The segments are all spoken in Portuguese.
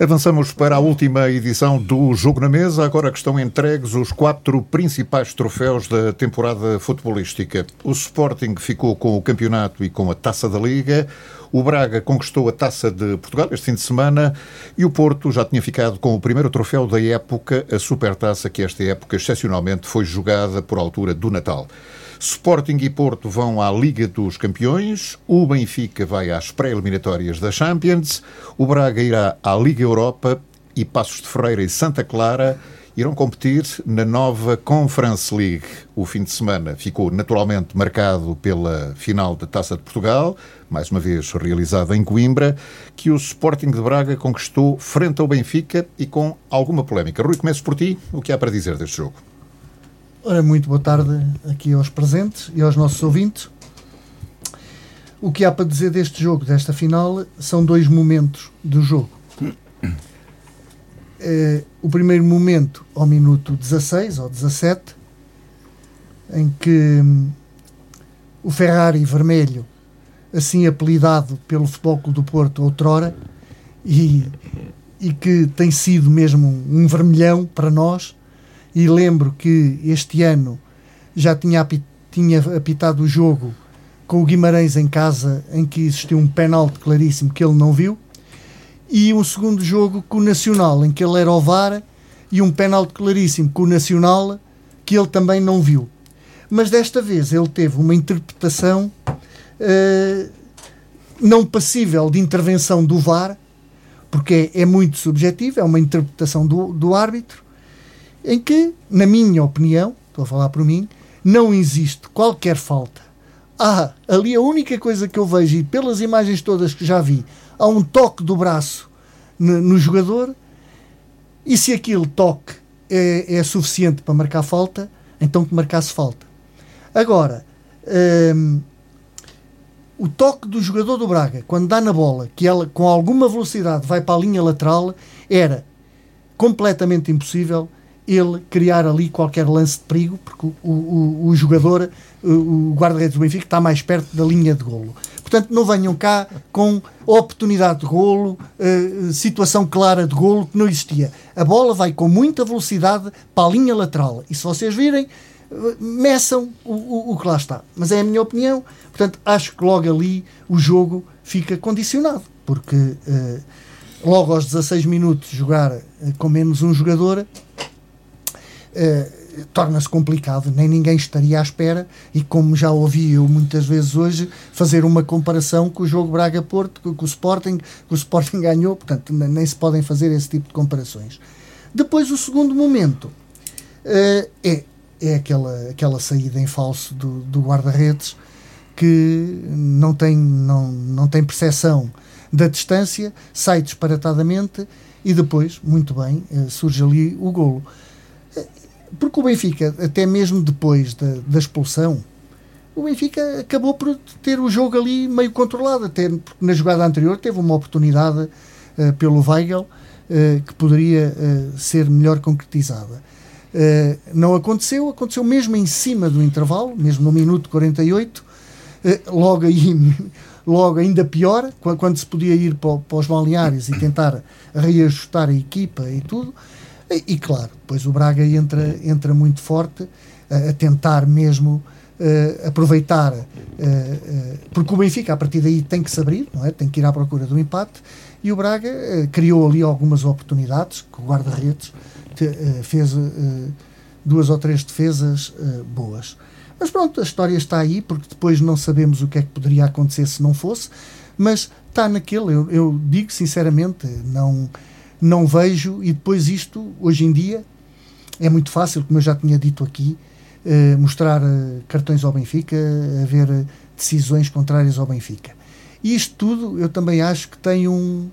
Avançamos para a última edição do Jogo na Mesa, agora que estão entregues os quatro principais troféus da temporada futebolística. O Sporting ficou com o campeonato e com a taça da Liga, o Braga conquistou a taça de Portugal este fim de semana e o Porto já tinha ficado com o primeiro troféu da época, a Supertaça, que esta época excepcionalmente foi jogada por altura do Natal. Sporting e Porto vão à Liga dos Campeões, o Benfica vai às pré-eliminatórias da Champions, o Braga irá à Liga Europa e Passos de Ferreira e Santa Clara irão competir na nova Conference League. O fim de semana ficou naturalmente marcado pela final da Taça de Portugal, mais uma vez realizada em Coimbra, que o Sporting de Braga conquistou frente ao Benfica e com alguma polémica. Rui, começo por ti. O que há para dizer deste jogo? Ora, muito boa tarde aqui aos presentes e aos nossos ouvintes. O que há para dizer deste jogo, desta final, são dois momentos do jogo. É, o primeiro momento, ao minuto 16 ou 17, em que hum, o Ferrari vermelho, assim apelidado pelo Futebol Clube do Porto outrora, e, e que tem sido mesmo um vermelhão para nós, e lembro que este ano já tinha, tinha apitado o jogo com o Guimarães em casa, em que existiu um penalti claríssimo que ele não viu, e um segundo jogo com o Nacional, em que ele era o VAR, e um penalti claríssimo com o Nacional, que ele também não viu. Mas desta vez ele teve uma interpretação uh, não passível de intervenção do VAR, porque é, é muito subjetivo, é uma interpretação do, do árbitro, em que, na minha opinião, estou a falar por mim, não existe qualquer falta. Há ali a única coisa que eu vejo, e pelas imagens todas que já vi, há um toque do braço no, no jogador, e se aquele toque é, é, suficiente para marcar falta, então que marcasse falta. Agora, hum, o toque do jogador do Braga, quando dá na bola, que ela com alguma velocidade vai para a linha lateral, era completamente impossível ele criar ali qualquer lance de perigo, porque o, o, o jogador, o guarda-redes do Benfica, está mais perto da linha de golo. Portanto, não venham cá com oportunidade de golo, uh, situação clara de golo que não existia. A bola vai com muita velocidade para a linha lateral. E se vocês virem, uh, meçam o, o, o, que lá está. Mas é a minha opinião. Portanto, acho que logo ali o jogo fica condicionado. Porque uh, logo aos 16 minutos jogar com menos um jogador eh, torna-se complicado, nem ninguém estaria à espera, e como já ouvi eu muitas vezes hoje, fazer uma comparação com o jogo Braga-Porto, com, com, o Sporting, que o Sporting ganhou, portanto, nem se podem fazer esse tipo de comparações. Depois, o segundo momento uh, é, é aquela, aquela saída em falso do, do guarda-redes que não tem, não, não tem percepção da distância, sai disparatadamente e depois, muito bem, uh, surge ali o golo. Porque o Benfica, até mesmo depois da, da expulsão, o Benfica acabou por ter o jogo ali meio controlado. Até na jogada anterior teve uma oportunidade uh, pelo Weigel uh, que poderia uh, ser melhor concretizada. não aconteceu, aconteceu mesmo em cima do intervalo, mesmo no minuto 48, logo aí, logo ainda pior, quando se podia ir para, para os balneários e tentar reajustar a equipa e tudo. E, claro, depois o Braga entra, entra muito forte a, a tentar mesmo uh, aproveitar, uh, uh, porque o Benfica a partir daí tem que se abrir, não é? tem que ir à procura do empate, e o Braga criou ali algumas oportunidades, que o guarda-redes fez duas ou três defesas boas. Mas pronto, a história está aí, porque depois não sabemos o que é que poderia acontecer se não fosse, mas está naquele, eu, eu digo sinceramente, não não vejo, e depois isto, hoje em dia, é muito fácil, como eu já tinha dito aqui, eh, mostrar eh, cartões ao Benfica, haver eh, decisões contrárias ao Benfica. E isto tudo, eu também acho que tem um.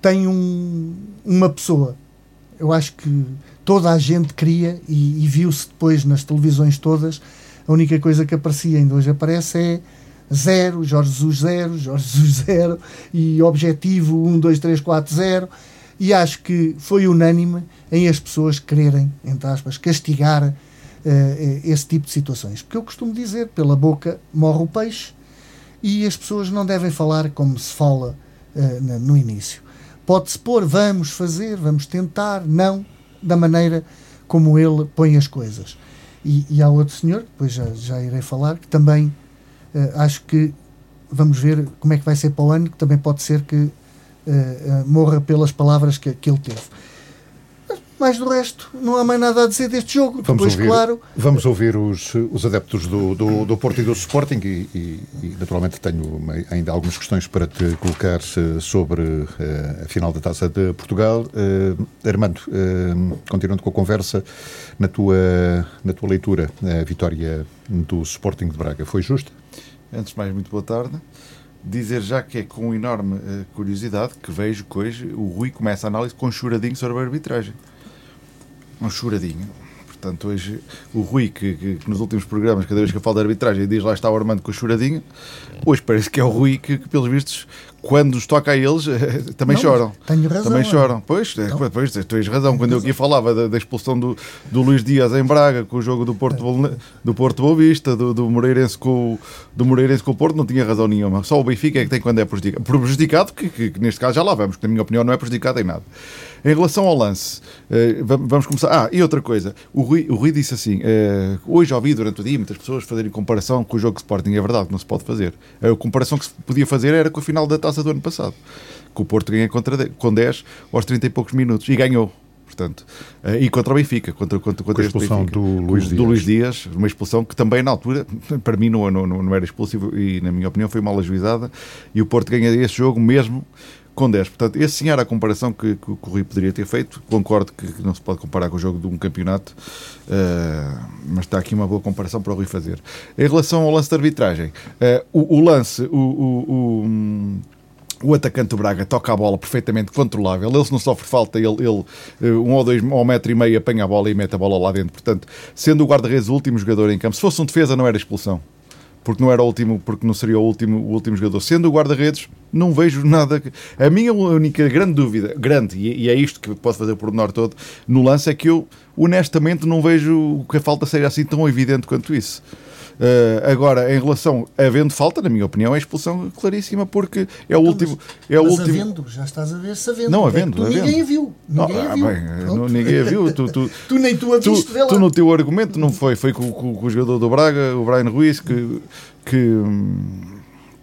tem um, uma pessoa. Eu acho que toda a gente queria, e, e viu-se depois nas televisões todas, a única coisa que aparecia, ainda hoje aparece, é zero, Jorge Jesus zero, Jorge Jesus zero e objetivo 1, 2, 3, 4, 0 e acho que foi unânime em as pessoas quererem, entre aspas, castigar uh, esse tipo de situações. Porque eu costumo dizer, pela boca morre o peixe e as pessoas não devem falar como se fala uh, no início. pode-se pôr, vamos fazer, vamos tentar, não da maneira como ele põe as coisas. E, e há outro senhor, depois já, já irei falar, que também acho que vamos ver como é que vai ser para o ano, que também pode ser que uh, uh, morra pelas palavras que, que ele teve. Mais do resto, não há mais nada a dizer deste jogo. Vamos Depois, ouvir, claro. Vamos ouvir os, os adeptos do, do, do Porto e do Sporting e, e, e, naturalmente tenho ainda algumas questões para te colocar eh, sobre uh, a final da Taça de Portugal. Uh, Armando, uh, continuando com a conversa, na tua, na tua leitura, a vitória do Sporting de Braga foi justa? Antes de mais, muito boa tarde. Dizer já que é com enorme uh, curiosidade que vejo que hoje o Rui começa a análise com um choradinho sobre a arbitragem. Um choradinho. Portanto, hoje o Rui, que, que, que, nos últimos programas, cada vez que eu falo de arbitragem, diz lá está o Armando com o choradinho, hoje parece que é o Rui que, que pelos vistos, quando os toca a eles, também não, choram. Tenho razão. Também é. choram. Pois, é, pois, tu tens razão. Quando eu aqui falava da, da, expulsão do, do Luís Dias em Braga, com o jogo do Porto, do Porto Boa Vista, do, do, Moreirense com, do Moreirense com o Porto, não tinha razão nenhuma. Só o Benfica é que tem quando é prejudicado. Prejudicado, que, que, que neste caso já lá vamos, que na minha opinião não é prejudicado em nada. Em relação ao lance, uh, vamos começar. Ah, e outra coisa. O Rui, o Rui disse assim: uh, hoje ouvi durante o dia muitas pessoas fazerem comparação com o jogo de Sporting. É verdade não se pode fazer. A comparação que se podia fazer era com a final da taça do ano passado. Que o Porto ganha contra, com 10 aos 30 e poucos minutos. E ganhou portanto, uh, e contra o Benfica, contra, contra, contra a expulsão do Luís, do, Luís Dias, uma expulsão que também na altura, para mim não, não, não era expulsivo e na minha opinião foi mal ajuizada e o Porto ganha esse jogo mesmo com 10. Portanto, esse sim era a comparação que, que, o Rui poderia ter feito. Concordo que não se pode comparar com o jogo de um campeonato, uh, mas está aqui uma boa comparação para o Rui fazer. Em relação ao lance de arbitragem, uh, o, o, lance, o, o, o, atacante do Braga toca a bola perfeitamente controlável, ele se não sofre falta, ele, ele eh, um ou dois, um metro e meio apanha a bola e mete a bola lá dentro. Portanto, sendo o guarda-redes o último jogador em campo, se fosse um defesa não era expulsão porque não era o último, porque não seria o último, o último jogador. Sendo o guarda-redes, não vejo nada. A minha única grande dúvida, grande, e é isto que posso fazer por menor todo, no lance é que eu honestamente não vejo que a falta seja assim tão evidente quanto isso. Uh, agora, em relação a havendo falta, na minha opinião, é expulsão claríssima porque é o então, último. É o mas último... havendo, já estás a ver se Não, havendo. É havendo. Ninguém a viu. Ninguém ah, a viu. Bem, não, ninguém a viu. Tu, tu, tu nem tu a viste, tu, tu, no teu argumento não foi. Foi com, com, com, o jogador do Braga, o Brian Ruiz, que. que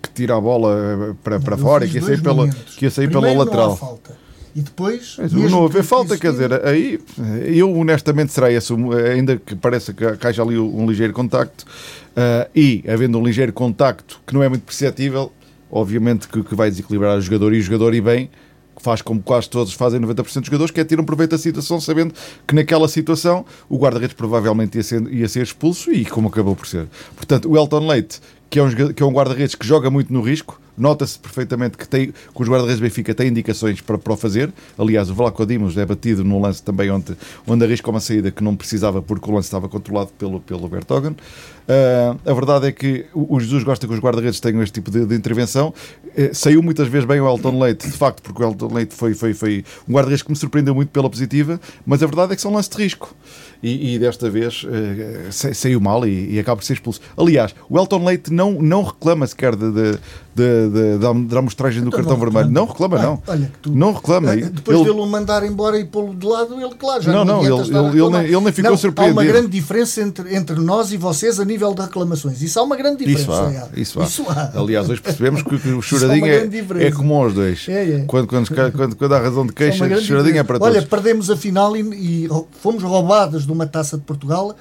que tira a bola para, para fora e que ia sair, pela, que ia sair pela lateral. falta. E depois. não haver falta, quer dizer, aí eu honestamente será esse, ainda que pareça que haja ali um ligeiro contacto, uh, e havendo um ligeiro contacto que não é muito perceptível, obviamente que, que vai desequilibrar o jogador e o jogador e bem, faz como quase todos fazem 90% dos jogadores, que é tirar um proveito da situação, sabendo que naquela situação o guarda-redes provavelmente ia ser, ia ser expulso e como acabou por ser. Portanto, o Elton Leite, que é um, que é um guarda-redes que joga muito no risco, Nota-se perfeitamente que, tem, que os guarda-redes Benfica têm indicações para, para o fazer. Aliás, o Vlaco Dimos é batido no lance também onde, onde arrisca uma saída que não precisava porque o lance estava controlado pelo, pelo Bertogan. Uh, a verdade é que o, Jesus gosta que os guarda-redes tenham este tipo de, de intervenção. Uh, saiu muitas vezes bem o Elton Leite, de facto, porque o Elton Leite foi, foi, foi um guarda-redes que me surpreendeu muito pela positiva, mas a verdade é que são lances de risco. E, e desta vez uh, saiu mal e, e, acaba por ser expulso. Aliás, o Elton Leite não, não reclama sequer de, de, de, de, da amostragem do então, cartão não, vermelho. Não reclama, não. Olha, tu, não reclama. Eh, depois ele... dele o mandar embora e pô-lo de lado, ele, claro, já não. Não, ele, ele, ele, nem, ele nem ficou não, surpreendido. Há uma grande diferença entre, entre nós e vocês a nível de reclamações. Isso há uma grande diferença. Isso há. Isso há. Isso há. Aliás, hoje percebemos que, o choradinho é, é como aos dois. É, é. Quando, quando, quando, quando há razão de queixa, o choradinho é para todos. Olha, perdemos a final e, e fomos roubados de uma taça de Portugal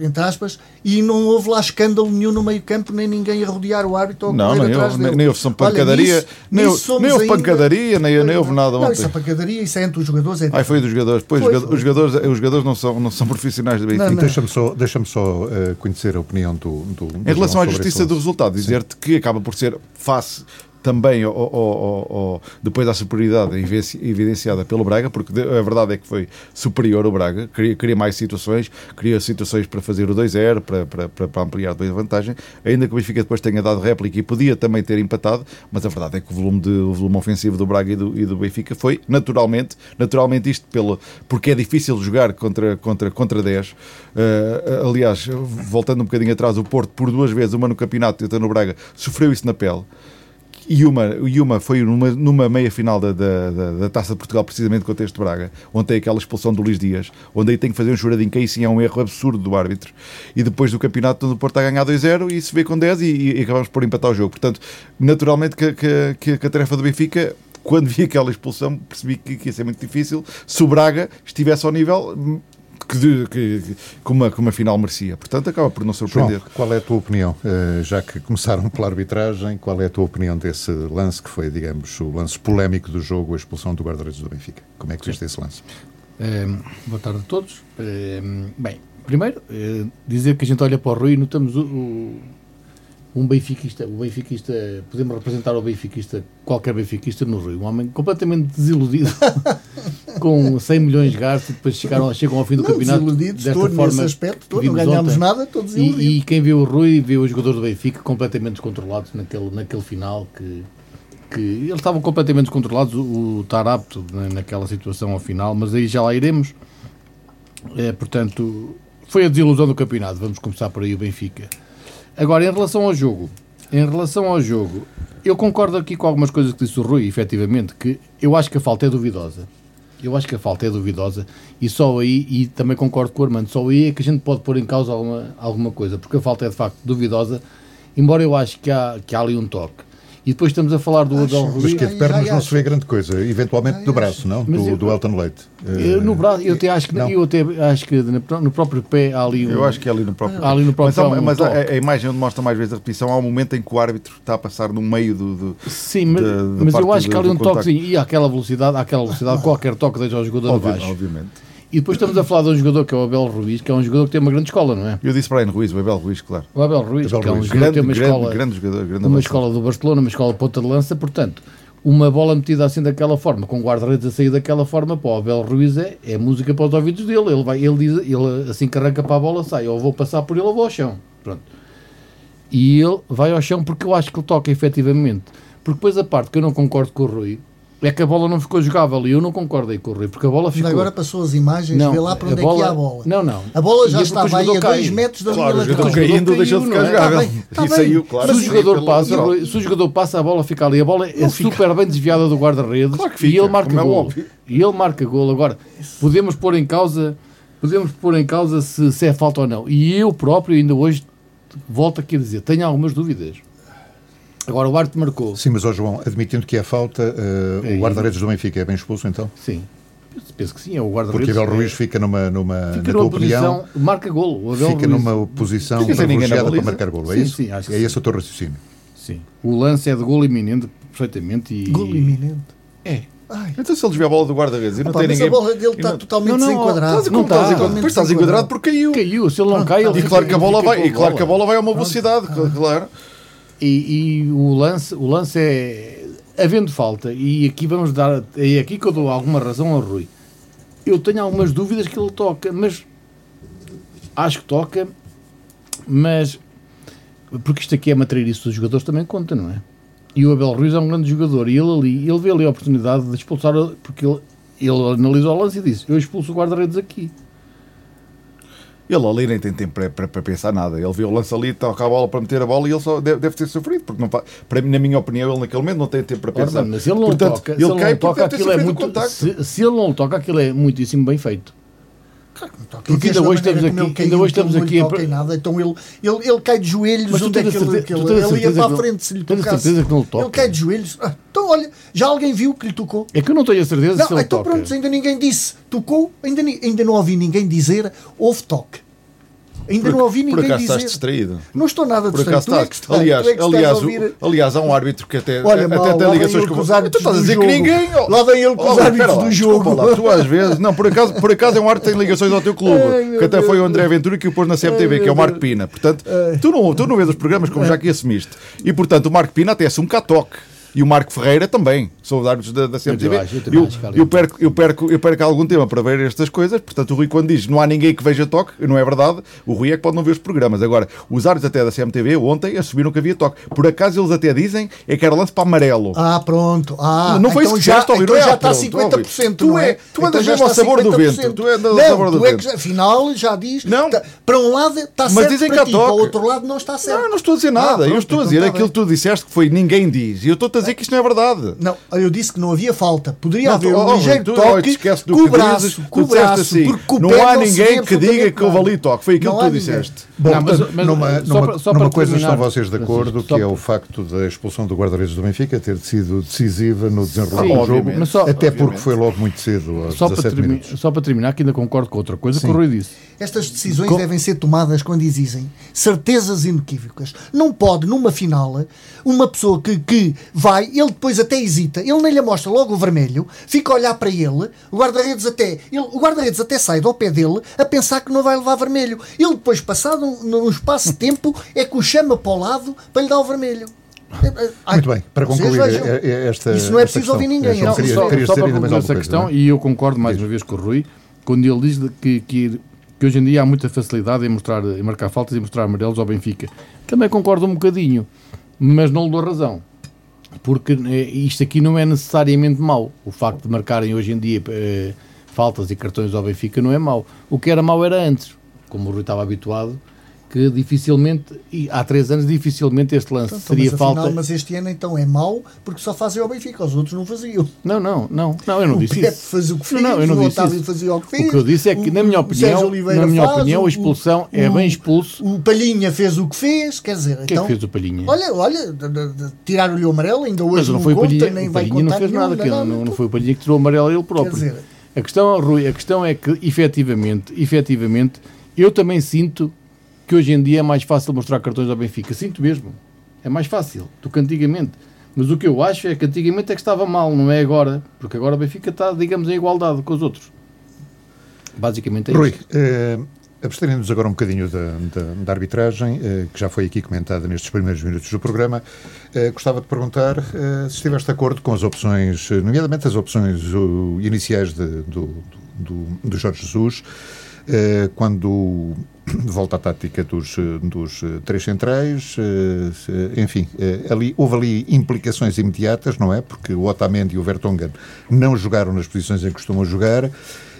entre aspas, e não houve lá escândalo nenhum no meio campo, nem ninguém a rodear o árbitro ou não, nem, atrás nem, nem houve pancadaria, nem, nem houve pancadaria, nem, nem houve nada não, ontem. Isso é pancadaria, isso é entre os jogadores. É Ai, foi dos jogadores. Pois, foi, os, jogadores, os jogadores não são, não são profissionais da Benfica. Deixa-me só, deixa só uh, conhecer a opinião do, do, do Em relação à justiça do resultado, dizer-te que acaba por ser face também ou, depois da superioridade evidenciada pelo Braga, porque a verdade é que foi superior o Braga, queria, queria mais situações, queria situações para fazer o 2-0, para, para, para, ampliar a vantagem, ainda que o Benfica depois tenha dado réplica e podia também ter empatado, mas a verdade é que o volume, de, o volume ofensivo do Braga e do, e do Benfica foi naturalmente, naturalmente isto pelo, porque é difícil jogar contra, contra, contra 10. Uh, eh, aliás, voltando um bocadinho atrás, o Porto, por duas vezes, uma no campeonato e outra no Braga, sofreu isso na pele e uma, e uma foi numa, numa meia final da, da, da, da Taça de Portugal, precisamente contra este Braga, onde tem aquela expulsão do Luís Dias, onde aí tem que fazer um choradinho, que aí sim é um erro absurdo do árbitro. E depois do campeonato, o Porto a ganhar 2-0 e se vê com 10 e, e acabamos por empatar o jogo. Portanto, naturalmente que, que, que, que a tarefa do Benfica quando vi aquela expulsão, percebi que, que ia ser muito difícil. Se o Braga estivesse ao nível, que, que, que, uma, que uma final merecia. Portanto, acaba por não surpreender. João, qual é a tua opinião? Uh, já que começaram pela arbitragem, qual é a tua opinião desse lance que foi, digamos, o lance polémico do jogo, a expulsão do guarda-redes do Benfica? Como é que viste esse lance? Uh, boa tarde a todos. Uh, bem, primeiro, dizer que a gente olha para o Rui e notamos o, o um benfiquista, o benfiquista, podemos representar o benfiquista, qualquer benfiquista no Rio, um homem completamente desiludido, com 100 milhões de gastos, e depois chegaram, chegam ao fim do não, campeonato desiludidos desta todos, forma. Nesse aspecto, todo, não ganhámos ontem. nada, todos e, e quem viu o Rui, viu os jogadores do Benfica completamente descontrolados naquele, naquele final, que, que eles estavam completamente descontrolados, o, o estar apto naquela situação ao final, mas aí já lá iremos. É, portanto, foi a desilusão do campeonato, vamos começar por aí o Benfica. Agora, em relação ao jogo, em relação ao jogo, eu concordo aqui com algumas coisas que disse o Rui, efetivamente, que eu acho que a falta é duvidosa. Eu acho que a falta é duvidosa e só aí, e também concordo com o Armando, só aí é que a gente pode pôr em causa alguma, alguma coisa, porque a falta é de facto duvidosa, embora eu acho que há, que há ali um toque. E depois estamos a falar do Abel Ruiz. Mas que de pernas não se vê grande coisa, eventualmente do braço, não? Do, eu, do Elton Leite. Eu, no braço, eu até acho que, eu até acho que no próprio pé há ali um, Eu acho que é ali no próprio ali no próprio Mas, há, mas a, a, imagem onde mostra mais vezes a repetição, há um momento em que o árbitro está a passar no meio do. do Sim, mas, mas eu acho que há ali um toquezinho e àquela velocidade, àquela velocidade, qualquer toque deixa o jogador abaixo. Obviamente. E depois estamos a falar de um jogador que é o Abel Ruiz, que é um jogador que tem uma grande escola, não é? Eu disse Brian Ruiz, o Abel Ruiz, claro. O Abel Ruiz, Abel que é um Ruiz. jogador grande, que tem uma grande, escola, grande jogador, grande uma escola do Barcelona, uma escola ponta de lança, portanto, uma bola metida assim daquela forma, com guarda-redes a sair daquela forma, para o Abel Ruiz é, é música para os ouvidos dele. Ele, vai, ele, diz, ele assim que arranca para a bola, sai, ou vou passar por ele ou vou ao chão. Pronto. E ele vai ao chão porque eu acho que ele toca efetivamente. Porque depois a parte que eu não concordo com o Rui é que a bola não ficou jogável e eu não concordo aí com o Rui, porque a bola ficou. agora passou as imagens, não, vê lá para onde bola... é que ia a bola. Não, não. A bola já estava aí a 2 metros da claro, linha lateral. O caindo deixou de ficar jogável. Tá e saiu, claro. Se o, jogador passa, se o jogador passa, a bola fica ali. A bola é super bem desviada do guarda-redes claro e ele marca é gol. E ele marca gol. Agora, podemos pôr em causa. Podemos pôr em causa se, se é falta ou não. E eu próprio, ainda hoje, volto aqui a dizer, tenho algumas dúvidas. Agora o árbitro marcou. Sim, mas, ó João, admitindo que é falta, uh, é o guarda-redes do Benfica é bem expulso então? Sim. Penso que sim, é o guarda-redes. Porque Abel Ruiz fica numa, numa fica na tua opinião, marca golo. fica Ruiz, numa posição privilegiada para marcar golo, é sim, isso? Sim, acho que é sim. esse o teu raciocínio. Sim. O lance é de golo iminente, perfeitamente. E... Golo iminente? É. Ai. Então se ele desvia a bola do guarda-redes e não Opa, tem ninguém... a bola dele está totalmente não, não, desenquadrada. Não, está, depois estás desenquadrado porque caiu. Caiu, se ele não cai, ele E claro que a bola vai, e claro que a bola vai a uma velocidade, claro. E, e, o, lance, o lance é. Havendo falta, e aqui vamos dar. É aqui que eu dou alguma razão ao Rui. Eu tenho algumas dúvidas que ele toca, mas. Acho que toca, mas. Porque isto aqui é materialista dos jogadores, também conta, não é? E o Abel Ruiz é um grande jogador, e ele ali, ele vê ali a oportunidade de expulsar, porque ele, ele analisou o lance e disse: Eu expulso o guarda-redes aqui. Ele ali nem tem tempo para, para, para, pensar nada. Ele viu o lance ali, toca a bola para meter a bola e ele só deve, deve ter sofrido, porque não, para, na minha opinião, ele naquele momento não tem tempo para pensar. Ora, mas ele não Portanto, toca, ele, ele cai não toca, aquilo é muito. Se, se, ele não toca, aquilo é muitíssimo bem feito. Claro que não toca. Porque ainda hoje estamos aqui, ainda hoje estamos aqui a... nada, então ele, ele, ele cai de joelhos mas onde é que ele, ele, ele ia para a frente se lhe tocasse. certeza que não toca. Ele cai de joelhos. Ah, então olha, já alguém viu que lhe tocou? É que eu não tenho a certeza não, se ele então toca. pronto, ainda ninguém disse tocou, ainda, ainda não ouvi ninguém dizer houve toque. Ainda por, não ouvi ninguém por acaso dizer. estás distraído. Não estou nada por distraído. Acaso estás, é aliás, é aliás, o, aliás, há um árbitro que até, Olha, até mal, tem ligações com, os árbitros. Tu estás a dizer jogo. que ninguém. Lá vem ele com oh, os árbitros do jogo. Lá, tu às vezes. Não, por acaso, por acaso é um árbitro que tem ligações ao teu clube. Ai, que até Deus foi o André Ventura que o pôs na CMTV, Ai, que é o Marco Pina. Portanto, tu não, tu não vês os programas como já aqui assumiste. E portanto, o Marco Pina até assume cá toque e o Marco Ferreira também, sou os árbitros da, da CMTV. Eu, eu, perco, eu, perco, eu perco algum tempo para ver estas coisas, portanto, o Rui, quando diz não há ninguém que veja toque, não é verdade, o Rui é que pode não ver os programas. Agora, os árbitros até da CMTV ontem assumiram que havia toque. Por acaso eles até dizem é que era lance para amarelo. Ah, pronto. Ah, não foi então isso que já, então já está 50%. Tu, é, tu andas então mesmo ao sabor do vento. Tu andas ao sabor do vento. afinal, já diz. Não. Tá, para um lado está certo. Há toque. Para o outro lado não está certo. Não, não estou a dizer nada. eu estou a dizer aquilo que tu disseste que foi ninguém diz. E eu estou-te a dizer que isto não é verdade. Não, eu disse que não havia falta. Poderia Não, haver um oh, ligeiro tu, toque oh, esquece do com o que braço, com o braço, assim, não há ninguém que diga que houve ali toque. Foi aquilo que tu ninguém. disseste. Bom, Não, mas- portanto, mas, numa, só numa, para- só numa para coisa estão vocês de acordo, que é o para- facto da expulsão do guarda-redes do Benfica ter sido decisiva no desenrolar Sim, do jogo, só- até porque foi logo muito cedo, aos Só para, 17 termi- minutos. só para terminar, que ainda concordo com outra coisa que o Rui disse. Estas decisões Com- devem ser tomadas quando existem certezas inequívocas. Não pode, numa final, uma pessoa que, que vai, ele depois até hesita, ele nem lhe mostra logo o vermelho, fica a olhar para ele, o guarda-redes até, ele- o guarda-redes até sai do pé dele a pensar que não vai levar vermelho. Ele depois, passado um, num espaço de tempo, é que o chama para o lado para lhe dar o vermelho. Ai, Muito bem, para concluir eh, esta. Isso não é preciso ouvir ninguém, não. queria- só, querias só para concluir essa questão, não é? e eu concordo mais uma vez com o Rui, quando ele diz que, que, que hoje em dia há muita facilidade em, mostrar, em marcar faltas e mostrar amarelos ao Benfica. Também concordo um bocadinho, mas não lhe dou razão. Porque eh, isto aqui não é necessariamente mau. O facto de marcarem hoje em dia eh, faltas e cartões ao Benfica não é mau. O que era mau era antes, como o Rui estava habituado, que dificilmente, e há três anos, dificilmente este lance Então, seria mas, afinal, falta. mas este ano então é mau porque só fazem ao Benfica, os outros não faziam. Não, não, não, não, eu não o disse Pepe isso. fazia o que fez, Não, não, eu não o disse Otávio fazia o que fez. O que eu disse é que, o- na minha o opinião, na minha faz, opinião, o- a expulsão é o- bem expulso. O Palhinha fez o que fez, quer dizer, O que é então. que fez o Palhinha? Olha, olha, tiraram-lhe o amarelo, ainda Mas hoje não não, foi o conta, Palhinha, nem o vai Palhinha contar não fez nada, que não, não, não foi o Palhinha que tirou o amarelo a ele próprio. dizer- a questão, Rui, a questão é que, efetivamente, efetivamente, eu também sinto que hoje em dia é mais fácil mostrar cartões ao Benfica. Sinto mesmo. É mais fácil do que antigamente. Mas o que eu acho é que antigamente é que estava mal, não é agora. Porque agora o Benfica está, digamos, em igualdade com os outros. Basicamente é Rui, isso. eh, abstendo-nos agora um bocadinho da, da- da arbitragem, eh, que já foi aqui comentada nestes primeiros minutos do programa, eh, gostava de perguntar eh, se estiveste de acordo com as opções, nomeadamente as opções uh, iniciais de- do, do, do Jorge Jesus, quando volta à tática dos, dos eh, três centrais, eh, enfim, eh, ali, houve ali implicações imediatas, não é? Porque o Otamendi e o Vertonghen não jogaram nas posições em que costumam jogar,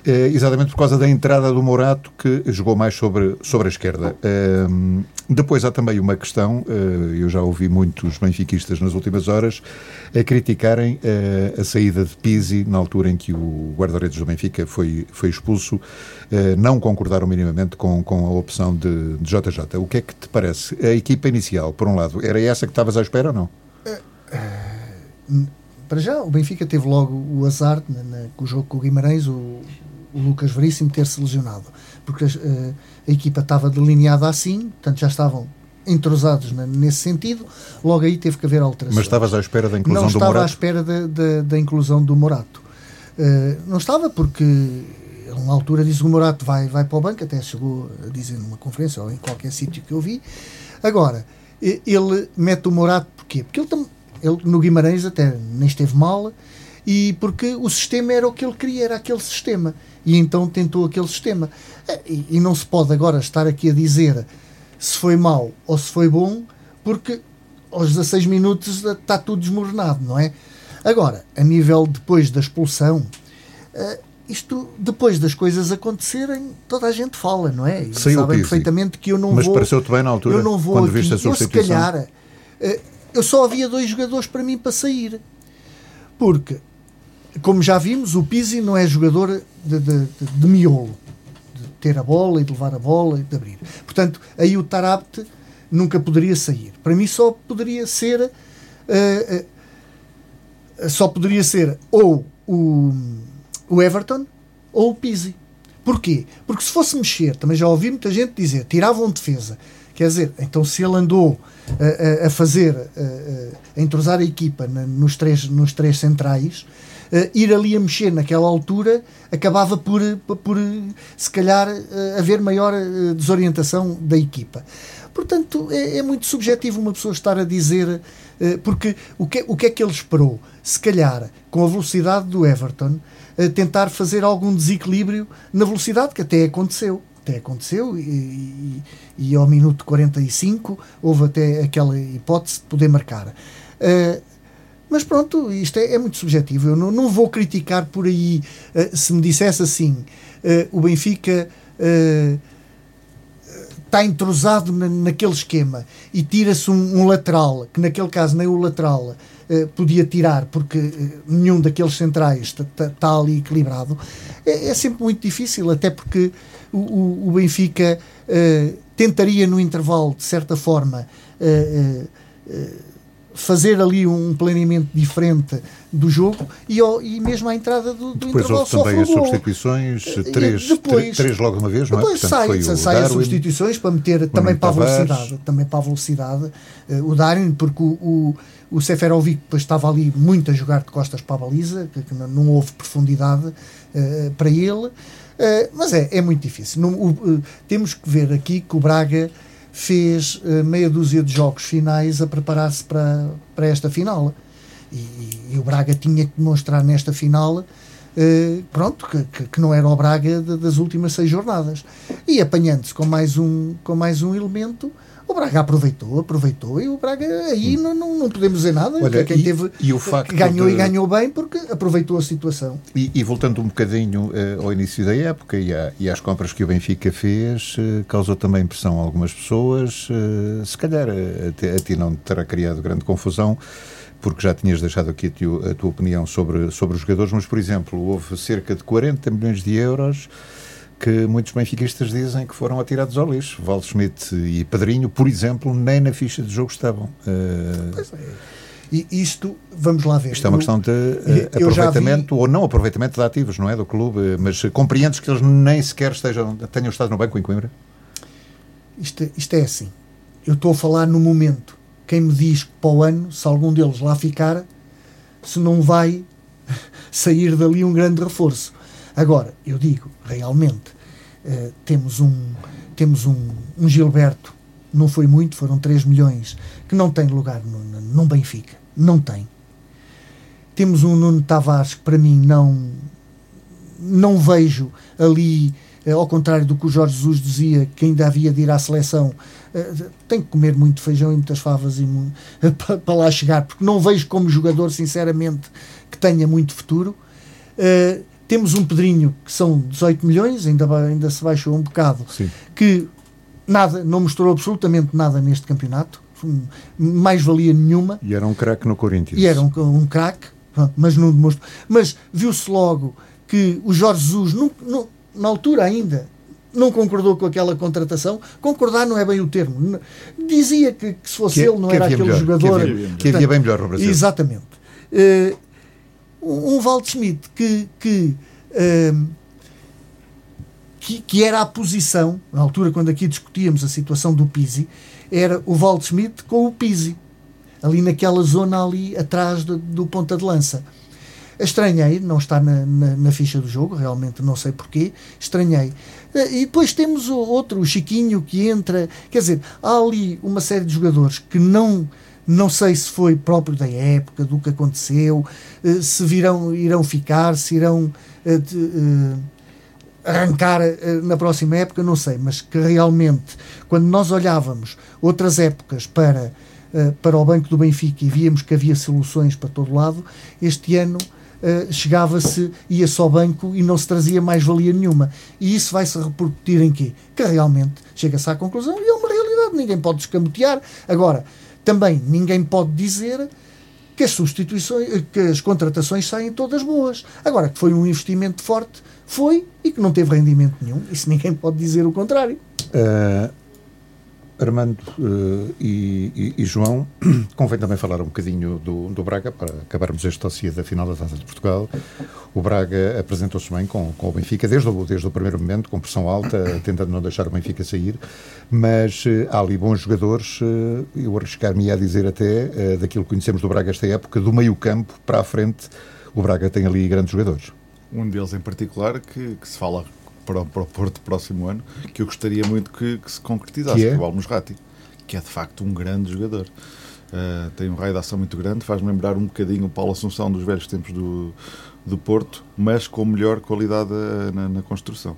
exatamente por causa da entrada do Morato, que jogou mais sobre, sobre a esquerda. Ehm, depois há também uma questão, eh, eu já ouvi muitos benfiquistas nas últimas horas a criticarem eh, a saída de Pizzi na altura em que o guarda-redes do Benfica foi, foi expulso, eh, não concordaram minimamente com, com a opção de, de JJ. O que é que te parece? A equipa inicial, por um lado, era essa que estavas à espera ou não? Para já, o Benfica teve logo o azar, na, na- com o jogo com o Guimarães, o, o Lucas Veríssimo ter-se lesionado. Porque eh, a equipa estava delineada assim, portanto já estavam entrosados nesse sentido, logo aí teve que haver alterações. Mas estavas à espera da inclusão não do estava à Morato? espera da, da, da inclusão do Morato. Eh, não estava porque na altura disse que o Morato vai, vai para o banco, até chegou a dizer numa conferência ou em qualquer sítio que eu vi. Agora, ele mete o Morato porquê? Porque ele, ele no Guimarães até nem esteve mal e porque o sistema era o que ele queria, era aquele sistema. E então tentou aquele sistema. Eh, E, e não se pode agora estar aqui a dizer se foi mau ou se foi bom, porque aos 16 minutos está tudo desmoronado, não é? Agora, a nível depois da expulsão, eh, isto depois das coisas acontecerem, toda a gente fala, não é? E sabem perfeitamente que eu não Mas vou. pareceu-te bem na altura, eu não vou quando aqui. viste a eu, se substituição? calhar, eh, eu só havia dois jogadores para mim para sair. Porque, como já vimos, o Pizzi não é jogador de, de, de, de miolo, de ter a bola e de levar a bola e de abrir. Portanto, aí o Tarapte nunca poderia sair. Para mim só poderia ser eh, eh, só poderia ser ou o, o Everton ou o Pizzi. Porquê? Porque se fosse mexer, também já ouvi muita gente dizer, tiravam defesa. Quer dizer, então se ele andou a, a- a fazer, a, a entrosar a equipa na- nos, três, nos três centrais, eh, ir ali a mexer naquela altura acabava por, por se calhar, eh, haver maior eh, desorientação da equipa. Portanto, é, é muito subjetivo uma pessoa estar a dizer, eh, porque o que, o que é que ele esperou? Se calhar, com a velocidade do Everton, eh, tentar fazer algum desequilíbrio na velocidade, que até aconteceu. Até aconteceu e, e, e ao minuto 45 houve até aquela hipótese de poder marcar. Eh, mas pronto, isto é, é muito subjetivo. Eu não, não vou criticar por aí. eh, se me dissesse assim, eh, o Benfica eh, está entrosado na, naquele esquema e tira-se um, um, lateral, que naquele caso nem o lateral uh, podia tirar, porque uh, nenhum daqueles centrais está ali equilibrado, é, é, sempre muito difícil, até porque o, o, o Benfica uh, tentaria no intervalo, de certa forma, fazer ali um planeamento diferente do jogo e, e mesmo à entrada do, do depois intervalo houve também as substituições, três, depois, três logo de uma vez, não é? Depois sai, sai as substituições para meter também para a velocidade, também para a velocidade uh, o Darwin, porque o, o, o Seferovic depois estava ali muito a jogar de costas para a baliza, que, que não, não, houve profundidade uh, para ele, uh, mas é, é muito difícil. Não, o, temos que ver aqui que o Braga fez uh, meia dúzia de jogos finais a preparar-se para, para esta final. E, e, o Braga tinha que demonstrar nesta final uh, pronto, que, que, não era o Braga das últimas seis jornadas. E apanhando-se com, mais um, com mais um elemento, o Braga aproveitou, aproveitou e o Braga aí hum. não, não, não, podemos dizer nada. Olha, quem e, teve e o facto ganhou de... e ganhou bem porque aproveitou a situação. E, e voltando um bocadinho uh, ao início da época e, à, e, às compras que o Benfica fez, uh, causou também impressão a algumas pessoas. Uh, se calhar a, a ti não terá criado grande confusão porque já tinhas deixado aqui a, tua, a tua opinião sobre, sobre os jogadores, mas, por exemplo, houve cerca de 40 milhões de euros que muitos benfiquistas dizem que foram atirados ao lixo. Val Schmidt e Pedrinho, por exemplo, nem na ficha de jogo estavam. Uh... Pois é. E isto, vamos lá ver. Isto é uma questão de uh, aproveitamento vi... ou não aproveitamento de ativos, não é? Do clube, mas compreendes que eles nem sequer estejam, tenham estado no banco em Coimbra? Isto, isto é assim. Eu estou a falar no momento. Quem me diz que para o ano, se algum deles lá ficar, se não vai sair dali um grande reforço. Agora, eu digo, realmente, uh, temos um, temos um, um, Gilberto, não foi muito, foram 3 milhões, que não tem lugar no, no, Benfica. Não tem. Temos um Nuno Tavares que para mim não, não vejo ali, uh, ao contrário do que o Jorge Jesus dizia, que ainda havia de ir à seleção, uh, tem que comer muito feijão e muitas favas e, para lá chegar, porque não vejo como jogador, sinceramente, que tenha muito futuro. Temos um Pedrinho que são 18 milhões, ainda, ainda se baixou um bocado, Sim. que nada, não mostrou absolutamente nada neste campeonato, mais valia nenhuma. E era um craque no Corinthians. E era um, um craque, mas não demonstrou. Mas viu-se logo que o Jorge Jesus, não, não, na altura ainda, não concordou com aquela contratação. Concordar não é bem o termo. Dizia que, que se fosse que, ele não era aquele melhor, jogador. Que havia, que havia bem melhor no Brasil. Exatamente. Uh, um Waldschmidt que, que, um, que, que, era a posição, na altura quando aqui discutíamos a situação do Pizzi, era o Waldschmidt com o Pizzi, ali naquela zona ali atrás do, do ponta de lança. Estranhei, não está na, na, na, ficha do jogo, realmente não sei porquê, estranhei. Eh, e depois temos o outro, o Chiquinho, que entra. Quer dizer, há ali uma série de jogadores que não não sei se foi próprio da época, do que aconteceu, eh, se virão, irão ficar, se irão eh, de, uh, arrancar na próxima época, não sei, mas que realmente, quando nós olhávamos outras épocas para, para o Banco do Benfica e víamos que havia soluções para todo lado, este ano chegava-se, ia-se ao banco e não se trazia mais valia nenhuma. E isso vai se repercutir em quê? Que realmente chega-se à conclusão e é uma realidade, ninguém pode escamotear. Agora, também ninguém pode dizer que as substituições, que as contratações saem todas boas. Agora, que foi um investimento forte, foi e que não teve rendimento nenhum. Isso ninguém pode dizer o contrário. Uh, Armando uh, e, e, e, João, convém também falar um bocadinho do, do Braga para acabarmos este dossiê da final da Taça de Portugal. O Braga apresentou-se bem com, com o Benfica desde o, desde o primeiro momento, com pressão alta, tentando não deixar o Benfica sair, mas uh, há ali bons jogadores, uh, eu arriscar-me a dizer até, daquilo que conhecemos do Braga esta época, do meio campo para a frente, o Braga tem ali grandes jogadores. Um deles em particular que, que se fala para, para o Porto próximo ano, que eu gostaria muito que, que se concretizasse, que é? o Almusrati, que é de facto um grande jogador. Uh, tem um raio de ação muito grande, faz-me lembrar um bocadinho o Paulo Assunção dos velhos tempos do, do Porto, mas com melhor qualidade uh, na, na, construção.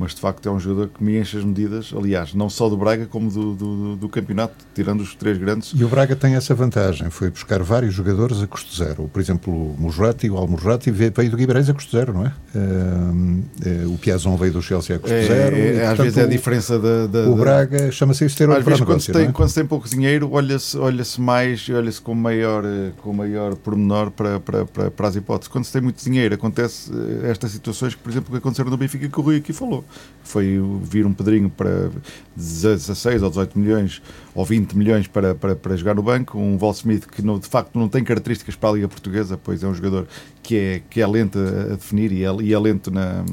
Mas de facto é um jogador que me enche as medidas, aliás, não só do Braga como do, do, do campeonato, tirando os três grandes. E o Braga tem essa vantagem, foi buscar vários jogadores a custo zero. Por exemplo, o Musrati, o Almurrati veio do Guimarães a custo zero, não é? Uh, o Piazon veio do Chelsea a custo é, zero. É, e, portanto, às vezes é a diferença da... da o Braga chama-se isso ter Às vezes quando, se tem, é? quando se tem pouco dinheiro, olha-se olha mais, olha-se com maior, com maior pormenor para, para, para, para as hipóteses. Quando se tem muito dinheiro, acontece eh, estas situações que, por exemplo, que aconteceram no Benfica que o Rui aqui falou. Foi vir um Pedrinho para 16 ou 18 milhões ou 20 milhões para, para, para jogar no banco, um Smith que não, de facto não tem características para a Liga Portuguesa, pois é um jogador que é, que é lento a definir e é, e é lento na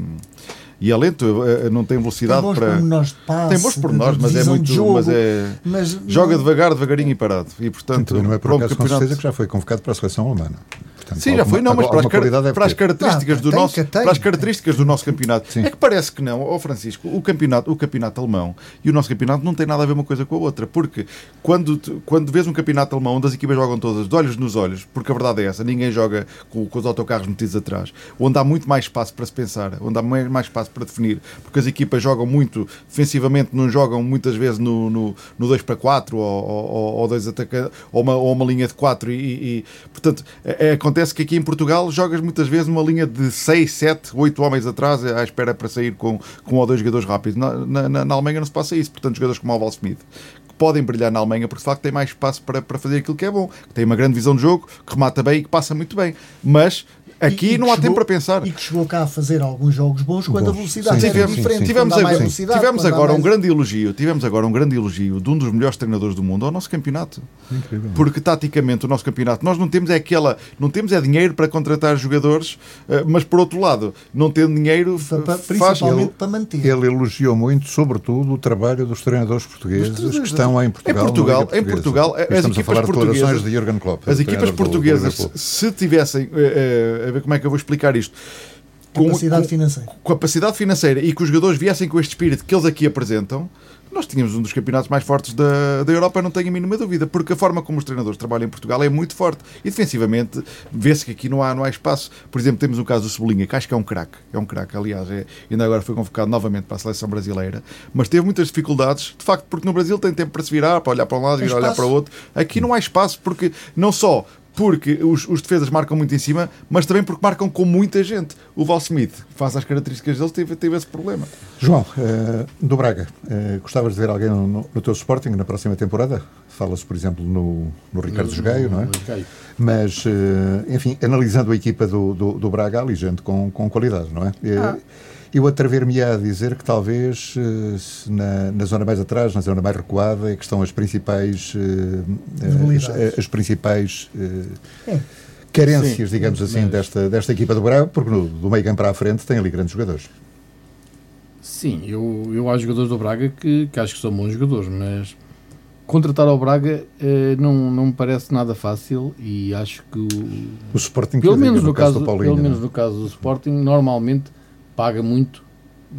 e é lento, não tem velocidade tem bons para. Pormenores de passe, tem bons pormenores, mas é muito. Jogo, mas é, mas joga devagar, devagarinho e parado. E portanto, Sim, não é por acaso com certeza que já foi convocado para a seleção alemã. Portanto, Sim, já foi, não, mas para as, car para as características, do, nosso, para as características do nosso campeonato. Sim. É que parece que não, ó oh Francisco, o campeonato, o campeonato alemão e o nosso campeonato não tem nada a ver uma coisa com a outra, porque quando, quando vês um campeonato alemão onde as equipas jogam todas de olhos nos olhos, porque a verdade é essa, ninguém joga com, com os autocarros metidos atrás, onde há muito mais espaço para se pensar, onde há mais espaço para definir, porque as equipas jogam muito defensivamente, não jogam muitas vezes no, no, no 2 para 4 ou, ou, ou, dois ou, uma, ou uma linha de 4 e, e portanto, é, acontece que aqui em Portugal jogas muitas vezes numa linha de 6, 7, 8 homens atrás à espera para sair com, com um ou dois jogadores rápidos. Na, na, na Alemanha não se passa isso. Portanto, jogadores como o Val Smith podem brilhar na Alemanha porque de facto tem mais espaço para, para fazer aquilo que é bom, que tem uma grande visão de jogo, que remata bem e que passa muito bem. Mas Aqui e, não há chegou, tempo para pensar. E que chegou cá a fazer alguns jogos bons quando bons. a velocidade sim, era tivemos, diferente. Tivemos, agora, tivemos agora um grande elogio, tivemos agora um grande elogio de um dos melhores treinadores do mundo ao nosso campeonato. Incrível. Porque taticamente o nosso campeonato, nós não temos é aquela, não temos é dinheiro para contratar jogadores, eh, mas por outro lado, não tendo dinheiro para, principalmente ele, para manter. Ele elogiou muito, sobretudo, o trabalho dos treinadores portugueses que estão em Portugal. Em Portugal, em Portugal as equipas portuguesas, Klopp, as equipas portuguesas, se tivessem, eh, a ver como é que eu vou explicar isto. Com, capacidade com, financeira. Com capacidade financeira e que os jogadores viessem com este espírito que eles aqui apresentam, nós tínhamos um dos campeonatos mais fortes da, da Europa, não tenho a mínima dúvida, porque a forma como os treinadores trabalham em Portugal é muito forte. E defensivamente, vê-se que aqui não há, não há espaço. Por exemplo, temos o caso do Cebolinha, que acho que é um craque. É um craque, aliás, é, ainda agora foi convocado novamente para a seleção brasileira, mas teve muitas dificuldades, de facto, porque no Brasil tem tempo para se virar, para olhar para um lado e olhar para o outro. Aqui não há espaço, porque não só porque os, os, defesas marcam muito em cima, mas também porque marcam com muita gente. O Val Smith, face às características dele, teve, teve esse problema. João, uh, do Braga, uh, gostavas de ver alguém no, no, teu Sporting na próxima temporada? Fala-se, por exemplo, no, no Ricardo Jogaio, não é? Mas, uh, enfim, analisando a equipa do, do, do Braga, há ali gente com, com qualidade, não é? Ah. Eu atrever-me a dizer que talvez eh, na, na, zona mais atrás, na zona mais recuada, é que estão as principais eh, as, as, principais é. carências, Sim, digamos assim, mas... desta, desta equipa do Braga, porque no, do meio campo para a frente tem ali grandes jogadores. Sim, eu, eu há jogadores do Braga que, que acho que são bons jogadores, mas contratar ao Braga eh, não, não me parece nada fácil e acho que o, o Sporting pelo menos no, caso, caso Paulinho, pelo menos é? no caso do Sporting normalmente paga muito.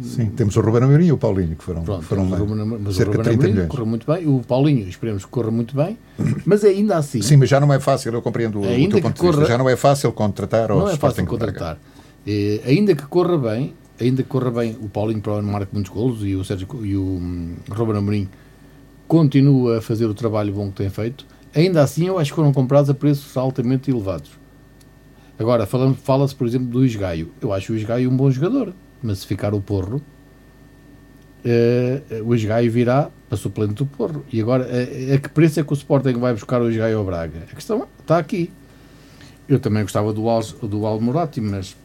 Sim, temos o Ruben Amorim e o Paulinho, que foram, Pronto, foram Ruben, cerca de 30 milhões. correu muito bem, o Paulinho, esperemos que corra muito bem, mas ainda assim... Sim, mas já não é fácil, eu compreendo ainda o teu ponto corra, de vista, já não é fácil contratar Não é fácil contratar. Eh, ainda que corra bem, ainda que corra bem, o Paulinho provavelmente marca muitos golos e o, Sérgio, e o um, Ruben Amorim continua a fazer o trabalho bom que tem feito, ainda assim eu acho que foram comprados a preços altamente elevados. Agora, fala-se, por exemplo, do Isgaio. Eu acho o Isgaio um bom jogador, mas se ficar o Porro, uh, o Isgaio virá para suplente do Porro. E agora, a, a, que preço é que o Sporting vai buscar o Isgaio ao Braga? A questão está aqui. Eu também gostava do, Al, do Almorati, mas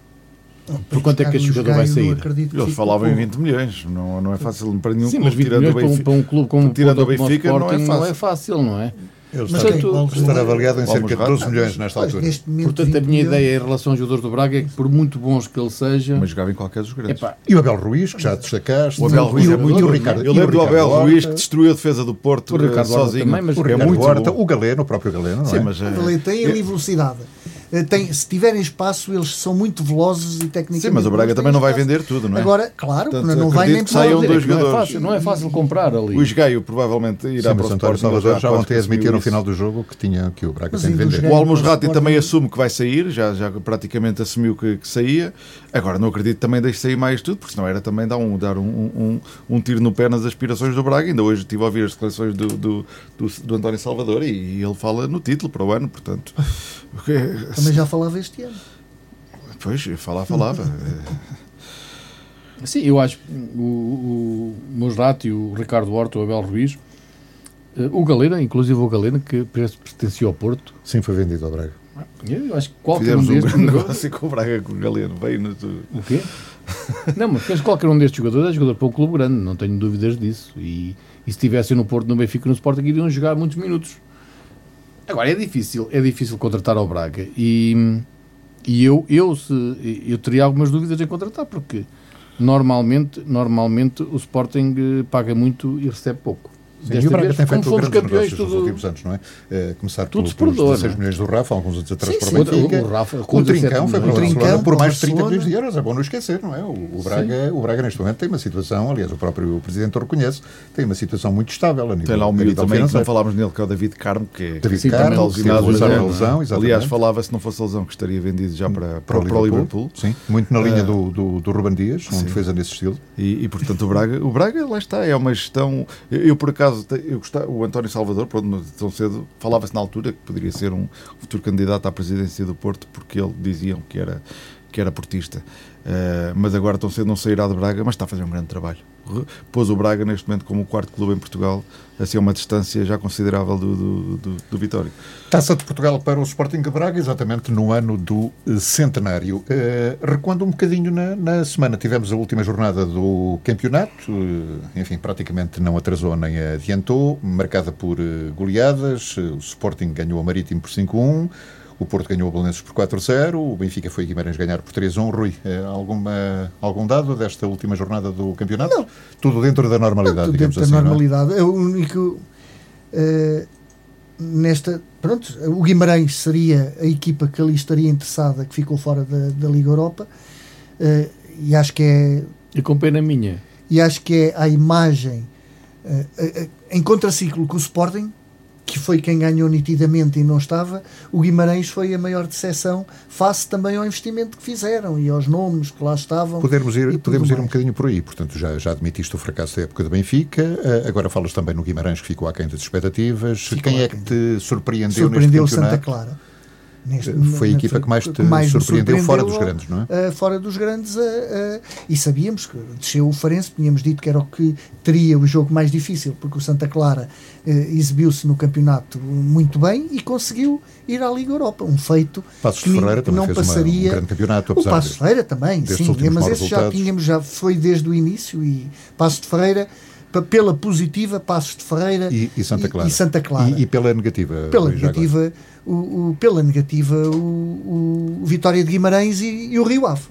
por quanto é que este jogador vai sair? Eles falavam em 20 milhões, não, não é fácil para nenhum Sim, clube. Mas 20 milhões para um, para um clube como, tirando o Benfica, não é, não é fácil, não é? Ele está, Portanto, estará avaliado em cerca de 12 milhões nesta altura. Portanto, a minha ideia em relação aos jogadores do Braga é que, por muito bons que ele seja. Mas jogava em qualquer dos grandes. Epá, e o Abel Ruiz, que já destacaste. O Abel Ruiz é muito. E o Ricardo, eu lembro do Abel Ruiz que destruiu a defesa do Porto o Ricardo sozinho. Também, mas o Ricardo é muito Horta, o Galeno, o próprio Galeno. Sim, é? mas. É... Ele tem ali velocidade. Eh, tem, se tiverem espaço, eles são muito velozes e tecnicamente. Sim, mas o Braga também não vai vender tudo, não é? Agora, claro, Portanto, não vai nem que saiam dois não, é jogadores. fácil, não é fácil comprar ali. O Isgaio provavelmente irá Sim, para o Sporting. Salvador já ontem admitiu no final do jogo que, tinha, que o Braga Mas tem de vender. O Almusrati Sporting- também assume que vai sair, já, já praticamente assumiu que, que saía. Agora não acredito que também deixe sair mais tudo, porque senão era também dar um, dar um, um, um tiro no pé nas aspirações do Braga. Ainda hoje estive a ouvir as declarações do, do, do, do António Salvador e, ele fala no título para o ano, portanto. Também já falava este ano. Pois, falar, falava. Sim, eu acho que o, o Mosrato e o Ricardo Horta, o Abel Ruiz, eh, o Galena, inclusive o Galena, que parece que pertencia ao Porto, Sim, foi vendido ao Braga. Eu acho que qualquer um Fizemos um destes jogadores- negócio com o Braga, com o Galeno. Veio no, O quê? Não, mas qualquer um destes jogadores é jogador para um clube grande, não tenho dúvidas disso. E, e se estivessem no Porto, no Benfica, no Sporting, iriam jogar muitos minutos. Agora, é difícil, é difícil contratar ao Braga. E, e eu, eu, se, eu teria algumas dúvidas em contratar, porque normalmente, normalmente o Sporting eh, paga muito e recebe pouco. Sim, e o Braga tem feito grandes campeões, nos tudo, últimos anos, não é? Eh, começar Tudo pelo, pelos perdoo, 16 não é? milhões do Rafa, alguns anos atrás para o Benfica. o Rafa o 17 Trincão foi para o Trincão por mais de 30 milhões de euros. É bom não esquecer, não é? O, Braga, o Braga neste momento tem uma situação, aliás, o próprio Presidente o reconhece, tem uma situação muito estável a nível, Tem lá um miúdo também que não falámos nele, que é o David Carmo, que é David Carmo, está que lesão. Aliás, falava se não fosse a lesão que estaria vendido já para, para, o Liverpool. Sim, muito na linha Eh, do, do, do Ruben Dias, sim. defesa nesse estilo. E, portanto o Braga, o Braga lá está, é uma gestão. Eu, por acaso, te- eu gostava, o António Salvador, pronto, tão cedo, falava-se na altura que poderia ser um futuro candidato à presidência do Porto, porque ele diziam que era, que era portista. Eh, mas agora tão cedo não sairá de Braga, mas está a fazer um grande trabalho. Pôs o Braga neste momento como o quarto clube em Portugal, assim a uma distância já considerável do, do, do, do Vitória. Taça de Portugal para o Sporting de Braga, exatamente no ano do eh, centenário. Eh, recuando um bocadinho na, na semana, tivemos a última jornada do campeonato, eh, enfim, praticamente não atrasou nem adiantou, marcada por goleadas. O Sporting ganhou a Marítimo por 5-1. O Porto ganhou o Belenenses por 4-0, o Benfica foi Guimarães ganhar por 3-1. Rui, eh, alguma, algum dado desta última jornada do campeonato? Não. Tudo dentro da normalidade, Tudo digamos dentro da assim. não é? normalidade. É o único. eh, nesta. Pronto, o Guimarães seria a equipa que ali estaria interessada, que ficou fora da, da Liga Europa. eh, e acho que é. E com pena minha. E acho que é a imagem eh, em contraciclo com o Sporting, que foi quem ganhou nitidamente e não estava, o Guimarães foi a maior decepção, face também ao investimento que fizeram e aos nomes que lá estavam. Podemos ir, podemos ir um bocadinho por aí. Portanto, já, já admitiste o fracasso da época do Benfica. eh, agora falas também no Guimarães, que ficou aquém das expectativas. Ficou Quem é que te surpreendeu, surpreendeu neste Santa campeonato? Clara. Neste- Foi a equipa que mais te me surpreendeu fora dos surpreendeu, grandes, não é? uh, fora dos grandes, uh, uh, e sabíamos que desceu o Farense, tínhamos dito que era o que teria o jogo mais difícil, porque o Santa Clara exibiu-se no campeonato muito bem e conseguiu ir à Liga Europa, um feito Passos que Ferreira que não fez uma- passaria. um grande campeonato, o Passos de Ferreira também, sim, mas esse já resultados. tínhamos, já foi desde o início e Passos de Ferreira pela positiva, Passos de Ferreira E, e Santa Clara. e Santa Clara. E, e pela negativa. Pela negativa, o, o- pela negativa o, o- Vitória de Guimarães e, e o Rio Ave.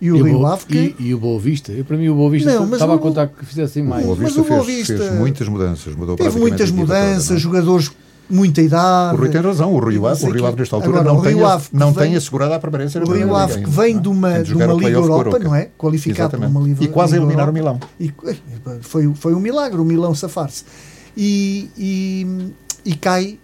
E o E Rio Boa- Ave que. e, e o Boa Vista. Eu, para mim, o Boa Vista Não, estava o- a contar que fizessem mais. O Boa Mas Vista, o Boa fez, Vista fez muitas mudanças. Mudou Teve muitas toda, mudanças, não é? jogadores muita idade. O Rui tem razão, o Rio Ave, o Rio. Ave nesta altura Agora, não, o tem, a- não vem- tem assegurada a permanência na O Rio Ave que vem de uma, de uma o Liga Europa, não é? Qualificado Exatamente. uma Liga E quase Liga eliminar o Europa. Milão. E, foi, foi um milagre o Milão safar-se. E, e, e cai,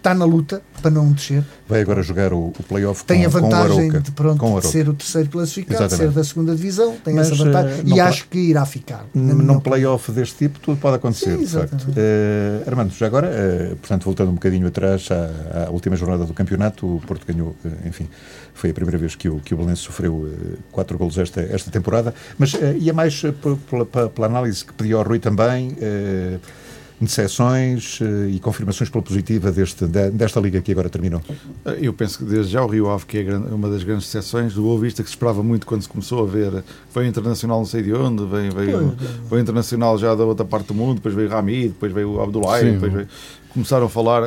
está na luta para não descer. Vai agora jogar o, o play-off Tem com, a vantagem com de, pronto, de ser o terceiro classificado, Exatamente. ser da segunda divisão, tem Mas, essa vantagem. eh, e acho que irá ficar. Num play-off deste tipo, tudo pode acontecer, Sim, de facto. Eh, Armando, já agora, eh, portanto, voltando um bocadinho atrás à, à última jornada do campeonato, o Porto ganhou, enfim, foi a primeira vez que o, que o Belenenses sofreu eh, quatro golos esta, esta temporada, mas eh, ia mais pela, pela- pela análise que pediu ao Rui também, eh, decepções eh, e confirmações pela positiva deste, de- desta liga que agora terminou. Eu penso que desde já o Rio Ave, que é uma das grandes exceções do Boa Vista, que se esperava muito quando se começou a ver. Veio internacional não sei de onde, veio, veio, veio internacional já da outra parte do mundo, depois veio Rami, depois veio o Abdullah, depois veio- começaram a falar.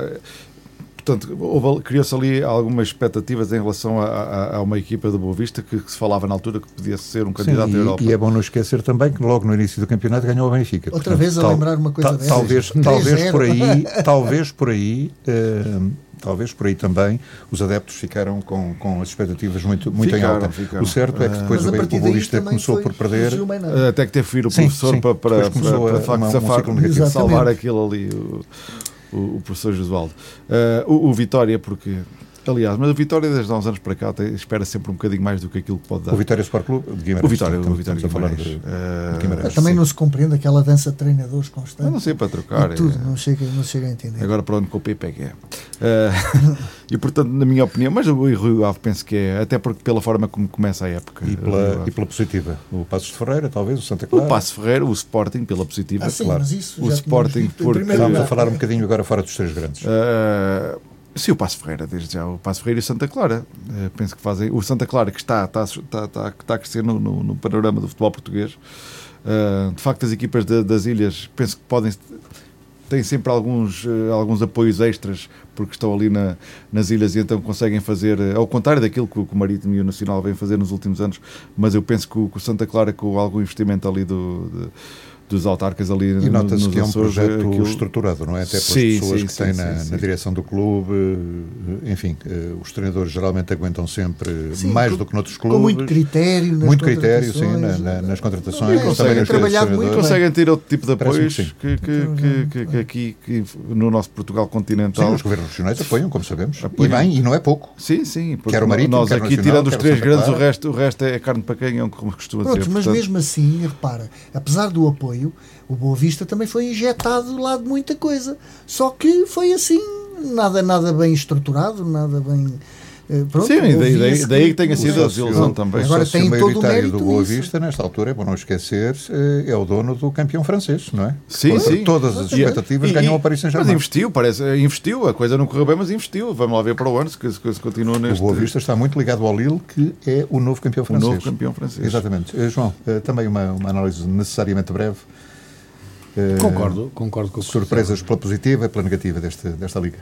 Portanto, criou-se ali algumas expectativas em relação a, a- a uma equipa do Boa Vista que, que se falava na altura que podia ser um candidato Sim, à e- Europa. E, é bom não esquecer também que logo no início do campeonato ganhou o Benfica. Outra vez a lembrar uma coisa ta- dessas. Talvez, 3-0. talvez por aí, talvez por aí, eh, talvez por aí também os adeptos ficaram com, com as expectativas muito, muito Ficaram, em alta. ficaram. O certo é que depois Mas o, o começou por perder. Até que teve que vir o Sim, professor sim. para, para, para, para, a- de facto uma- um safar, ciclo negativo. salvar aquilo ali, o, o, o professor Josualdo. Uh, o, o Vitória, porque, aliás, mas o Vitória desde há uns anos para cá espera sempre um bocadinho mais do que aquilo que pode dar. O Vitória Sport Clube de Guimarães. O Vitória, o Vitória estamos a falar Guimarães. de- Uh, de Guimarães. Mas também sim. não se compreende aquela dança de treinadores constante. eu não sei para trocar. E tudo, é- não chega, não chega a entender. Agora para onde com o PP é que é. Uh, e portanto, na minha opinião, mas o Rui Ave penso que é, até porque pela forma como começa a época. E pela, e pela positiva. O Passos de Ferreira, talvez, o Santa Clara. O Passo Ferreira, o Sporting, pela positiva, Ah, sim, claro. mas isso o já Sporting, porque. primeiro Vamos a falar um bocadinho agora fora dos três grandes. Uh, sim, o Passo Ferreira, desde já. O Passo Ferreira e o Santa Clara. Uh, penso que fazem. O Santa Clara, que está, está, está, está, está a crescer no, no, no panorama do futebol português. Uh, de facto, as equipas da- das ilhas, penso que podem. têm sempre alguns, uh, alguns apoios extras porque estão ali na, nas ilhas e então conseguem fazer, ao contrário daquilo que o Marítimo e o Nacional vêm fazer nos últimos anos, mas eu penso que o, que o Santa Clara, com algum investimento ali do, de- dos autarcas ali E no- nota-se nos que é um Açores, projeto aquilo- estruturado, não é? Até pelas Sim, pessoas sim, que sim, têm sim, na, sim. na direção do clube. eh, Enfim, eh, os treinadores geralmente aguentam sempre Sim, mais com- do que noutros clubes. Com muito critério. nas Muito critério, sim, na- contratações. na- nas E contratações. conseguem trabalhar treinadores. muito conseguem ter outro tipo de apoios que sim. que, que, que, que- que aqui que no nosso Portugal Sim, continental. os governos regionais apoiam, como sabemos. Apoiam. E bem, e não é pouco. Sim, sim, porque Quer o Marítimo, nós aqui, Nacional, tirando os três grandes, o resto, o resto é carne para canhão, como costuma dizer. mas mesmo assim, repara, apesar do apoio, o Boa Vista também foi injetado lá de muita coisa. Só que foi assim, nada, nada bem estruturado, nada bem. Eh, Pronto, Sim, daí, daí, daí que tenha O sido a desilusão também. O Agora tem todo o maioritário mérito do Boa. Vista, nesta altura, é bom não esquecer, eh, é o dono do campeão francês, não é? Sim, Contra sim. todas as E- expectativas, e- ganhou e- a Paris Mas Saint-Germain. investiu, parece, investiu, a coisa não correu bem, mas investiu. Vamos lá ver para o ano se, se, se continua O neste Boa Vista está muito ligado ao Lille, que é o novo campeão o francês. novo campeão francês. Exatamente. Eh, João, eh, também uma, uma análise necessariamente breve. Eh, Concordo, concordo com o Surpresas pela positiva e pela negativa deste, desta liga.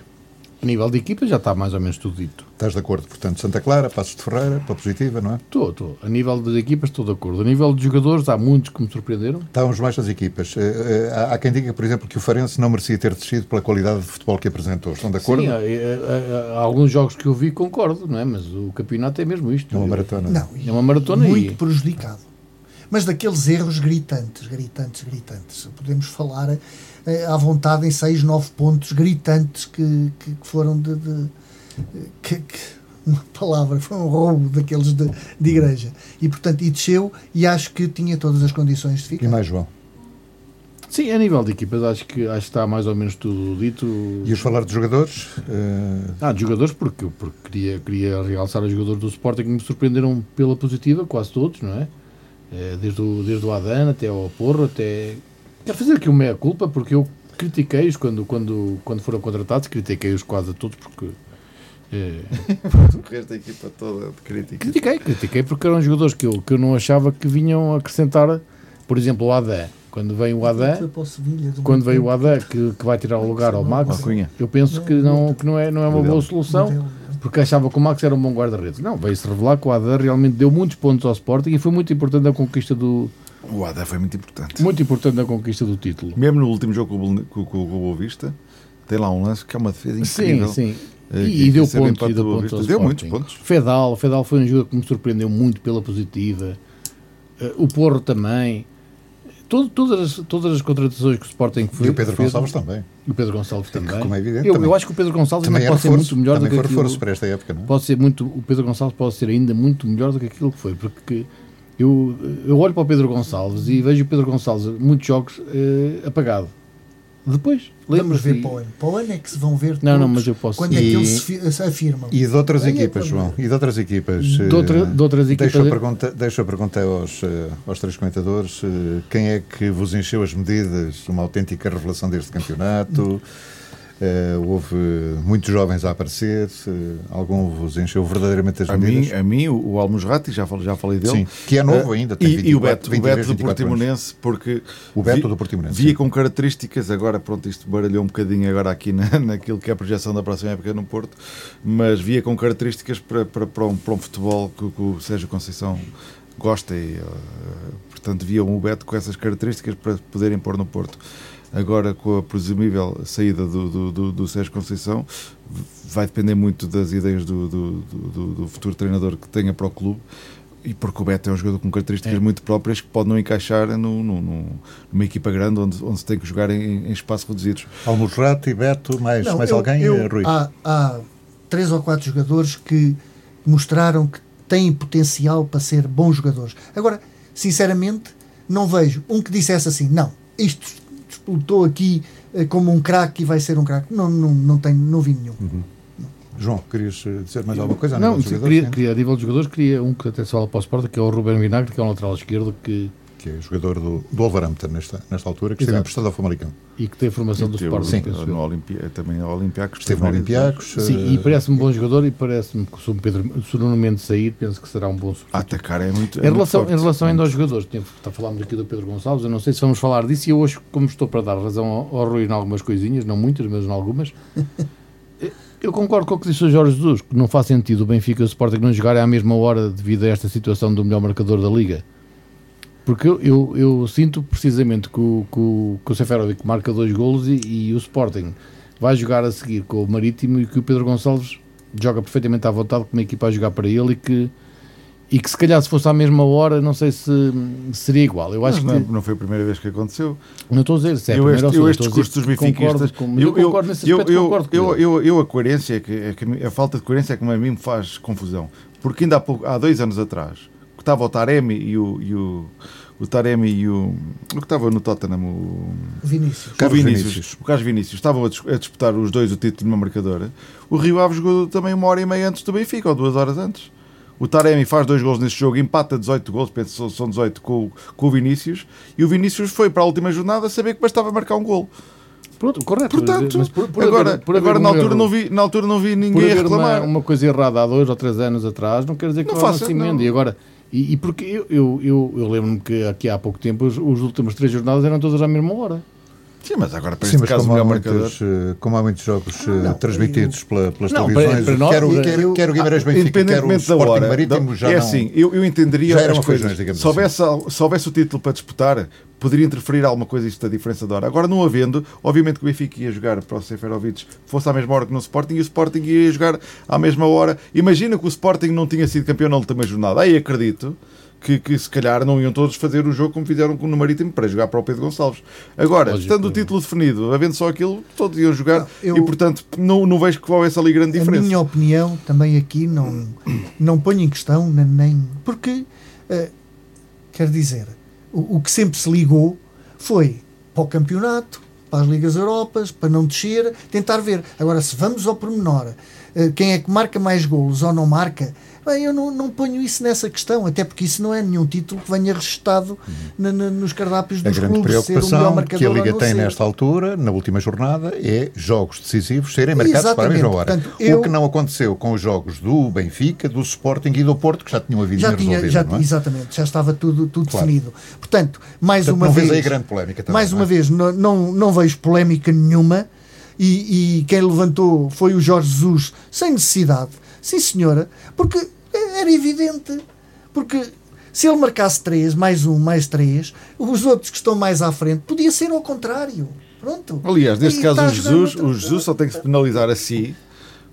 A nível de equipa já está mais ou menos tudo dito. Estás de acordo? Portanto, Santa Clara, Passos de Ferreira, pela positiva, não é? Estou, estou. A nível das equipas estou de acordo. A nível de jogadores há muitos que me surpreenderam. Estávamos mais das equipas. Eh, eh, há, quem diga, por exemplo, que o Farense não merecia ter descido pela qualidade de futebol que apresentou. Estão de acordo? Sim, há, há- há- há alguns jogos que eu vi concordo, não é? Mas o campeonato é mesmo isto. É uma maratona. Não, É uma maratona muito e prejudicado. Mas daqueles erros gritantes, gritantes, gritantes. Podemos falar eh, à vontade em 6, 9 pontos gritantes que, que, que foram de. de- que- que- uma palavra, foi um roubo daqueles de, de igreja. E portanto, e desceu e acho que tinha todas as condições de E ficar. mais, João? Sim, a nível de equipas acho que, acho que está mais ou menos tudo dito. Ias falar de jogadores? Eh, Ah, de jogadores, porque, porque queria, queria realçar os jogadores do Sporting que me surpreenderam pela positiva, quase todos, não é? Eh, Desde o, desde o Adan até ao Porro, até. Quero fazer aqui uma meia-culpa, porque eu critiquei-os quando, quando, quando foram contratados, critiquei-os quase a todos, porque. O resto da equipa toda de crítica. critiquei, critiquei porque eram jogadores que eu, que eu não achava que vinham acrescentar, por exemplo, o Adan. Quando vem o Foi Adan, para o Sevilha, do quando veio o. Adan que, que vai tirar o lugar ao Max, eu penso que não, que não, é, não é uma boa solução. Porque achava que o Max era um bom guarda-redes. Não, veio-se revelar que o Adar realmente deu muitos pontos ao Sporting e foi muito importante a conquista do O Ada foi muito importante. muito importante a conquista do título. Mesmo no último jogo com com, o Boa Vista, tem lá um lance que é uma defesa incrível. Sim, sim. Eh, E, e deu pontos, e deu Vista. Deu Sporting. muitos pontos. Fedal, Fedal foi um jogador que me surpreendeu muito pela positiva. Eh, o Porro também. Todo- todas, as, todas as contratações que o Sporting e fez. o Pedro fez- Gonçalves também. E o Pedro Gonçalves também. como é evidente, eu, também. eu acho que o Pedro Gonçalves Também pode ser reforço. muito melhor do também que foi aquilo. reforço para esta época, não é? pode ser muito o Pedro Gonçalves pode ser ainda muito melhor do que aquilo que foi porque eu, eu olho para o Pedro Gonçalves e vejo o Pedro Gonçalves muitos jogos eh, apagado depois Vamos lembro-se ver para o ano. Para o ano é que se vão ver não não mas eu posso quando é que E- eles se, fi- se afirmam. E de outras Venha equipas, João. E de outras equipas. de, outra, eh, de outras equipas Deixa a pergunta, deixa a pergunta aos, eh, aos três comentadores: eh, quem é que vos encheu as medidas? Uma autêntica revelação deste campeonato? Eh, houve muitos jovens a aparecer? eh, algum vos encheu verdadeiramente as A medidas? mim, a mim o, o Almusrati, já falei, já falei dele. Sim, que é novo Eh, ainda. tem E, e o 24, Beto, o 23, Beto do 24 anos. Portimonense, porque O Beto vi- do Portimonense. via sim. com características, agora pronto, isto baralhou um bocadinho agora aqui na, naquilo que é a projeção da próxima época no Porto, mas via com características para, para, para, um, para um futebol que, que o Sérgio Conceição gosta e, eh, portanto, via o Beto com essas características para poderem pôr no Porto. Agora com a presumível saída do, do, do, do Sérgio Conceição, vai depender muito das ideias do, do, do, do futuro treinador que tenha para o clube. E porque o Beto é um jogador com características É. muito próprias que pode não encaixar no, no- no- numa equipa grande onde, onde se tem que jogar em, em espaços reduzidos. Almojrate, Beto, mais, Não, mais eu- alguém, eu- Rui? Há, há três ou quatro jogadores que mostraram que têm potencial para ser bons jogadores. Agora, sinceramente, não vejo um que dissesse assim, não, isto explotou aqui eh, como um craque e vai ser um craque. Não, não, não, tenho, não vi nenhum. João, querias eh, dizer mais alguma coisa? Não, jogadores? queria, queria, a nível de jogadores, queria um que até se fala para o Sporting, que é o Ruben Vinagre, que é um lateral esquerdo que, Que é jogador do, do Wolverhampton nesta, nesta altura, que esteve emprestado ao Famalicão. e que tem a formação do Teve Sporting. no- penso no. Olimpia, também ao Olympiacos. Esteve no Olympiacos. Sim, e eh, parece-me um bom jogador e parece-me que se o Pedro se o Nuno Mendes sair, penso que será um bom A substituto. atacar é muito. é Em muito relação, forte. em relação ainda aos jogadores, falámos aqui do Pedro Gonçalves, eu não sei se vamos falar disso e eu hoje, como estou para dar razão ao, ao Rui em algumas coisinhas, não muitas, mas em algumas, eu concordo com o que disse o Jorge Jesus, que não faz sentido o Benfica e o Sporting não jogarem à mesma hora devido a esta situação do melhor marcador da Liga. Porque eu, eu, eu sinto precisamente que o, que o, que o Seferovic marca dois golos e, e o Sporting vai jogar a seguir com o Marítimo e que o Pedro Gonçalves joga perfeitamente à vontade com uma equipa a jogar para ele e que, e que se calhar se fosse à mesma hora não sei se seria igual. Eu acho que não, não foi a primeira vez que aconteceu. não estou a dizer se é eu este, eu este discurso dos mas eu, concordo nesse aspecto, eu, concordo com eu, ele. eu, eu a coerência, é que, é que a falta de coerência é que a mim me faz confusão. Porque ainda há, pouco, há dois anos atrás, que estava o Taremi e o. E o o Taremi e o. O que estava no Tottenham, o. Vinícius. Carlos o Vinícius, Vinícius. o Carlos Vinícius, estavam a, dis- a disputar os dois o título numa marcadora. O Rio Ave jogou também uma hora e meia antes do Benfica, ou duas horas antes. O Taremi faz dois gols nesse jogo, empata 18 gols, penso que são- são 18 com, o- com o Vinícius, e o Vinícius foi para a última jornada a saber que bastava marcar um gol. Pronto, correto. Portanto, mas por- por agora, haver- por agora um na, altura erro- não vi, na altura não vi por ninguém a haver uma, reclamar. uma coisa errada há dois ou três anos atrás, não quer dizer que Não não, faça, emende. não. E agora, e, e porque eu, eu, eu, eu lembro-me que aqui há pouco tempo os, os últimos três jornadas eram todas à mesma hora. Sim, mas agora para Sim, este caso como há, muitos, eh, como há muitos jogos eh, Não, transmitidos pela- pelas Não, televisões, para- para nós, quer, o, eu- quer, quer o Guimarães Benfica, quer o da Sporting hora, Marítimo, já é não... assim, eu, eu entenderia já eram as coisas. Se houvesse, al- se houvesse o título para disputar, poderia interferir alguma coisa isto da diferença de hora. Agora, não havendo, obviamente que o Benfica ia jogar para o Seferovic fosse à mesma hora que no Sporting e o Sporting ia jogar à mesma hora. Imagina que o Sporting não tinha sido campeão na última jornada. Aí acredito que, que se calhar não iam todos fazer o jogo como fizeram no Marítimo para jogar para o Pedro Gonçalves. Agora, Lógico. estando o título definido, havendo só aquilo, todos iam jogar Eu- e portanto não, não vejo que houvesse ali grande A diferença. minha opinião também aqui não, não ponho em questão, nem. porque, eh, quer dizer, o, o que sempre se ligou foi para o campeonato, para as Ligas Europas, para não descer, tentar ver. Agora, se vamos ao pormenor, eh, quem é que marca mais golos ou não marca, bem, eu não, não ponho isso nessa questão, até porque isso não é nenhum título que venha registado na- na- nos cardápios A dos grande clubes, ser o melhor preocupação que a Liga não tem ser. nesta altura, na última jornada, é jogos decisivos serem marcados para a mesma Exatamente. hora. Portanto, eu- O que não aconteceu com os jogos do Benfica, do Sporting e do Porto, que já tinham havido já tinha, já, não é? exatamente, já estava tudo, tudo Claro. definido. Portanto, mais Portanto, uma não vez, aí grande polémica também, mais não uma é? vez, não, não, não vejo polémica nenhuma e, e quem levantou foi o Jorge Jesus sem necessidade, sim senhora, porque era evidente, porque se ele marcasse três, mais um, mais três, os outros que estão mais à frente, podia ser ao contrário. Pronto. Aliás, neste E caso o Jesus, o Jesus só tem que se penalizar a si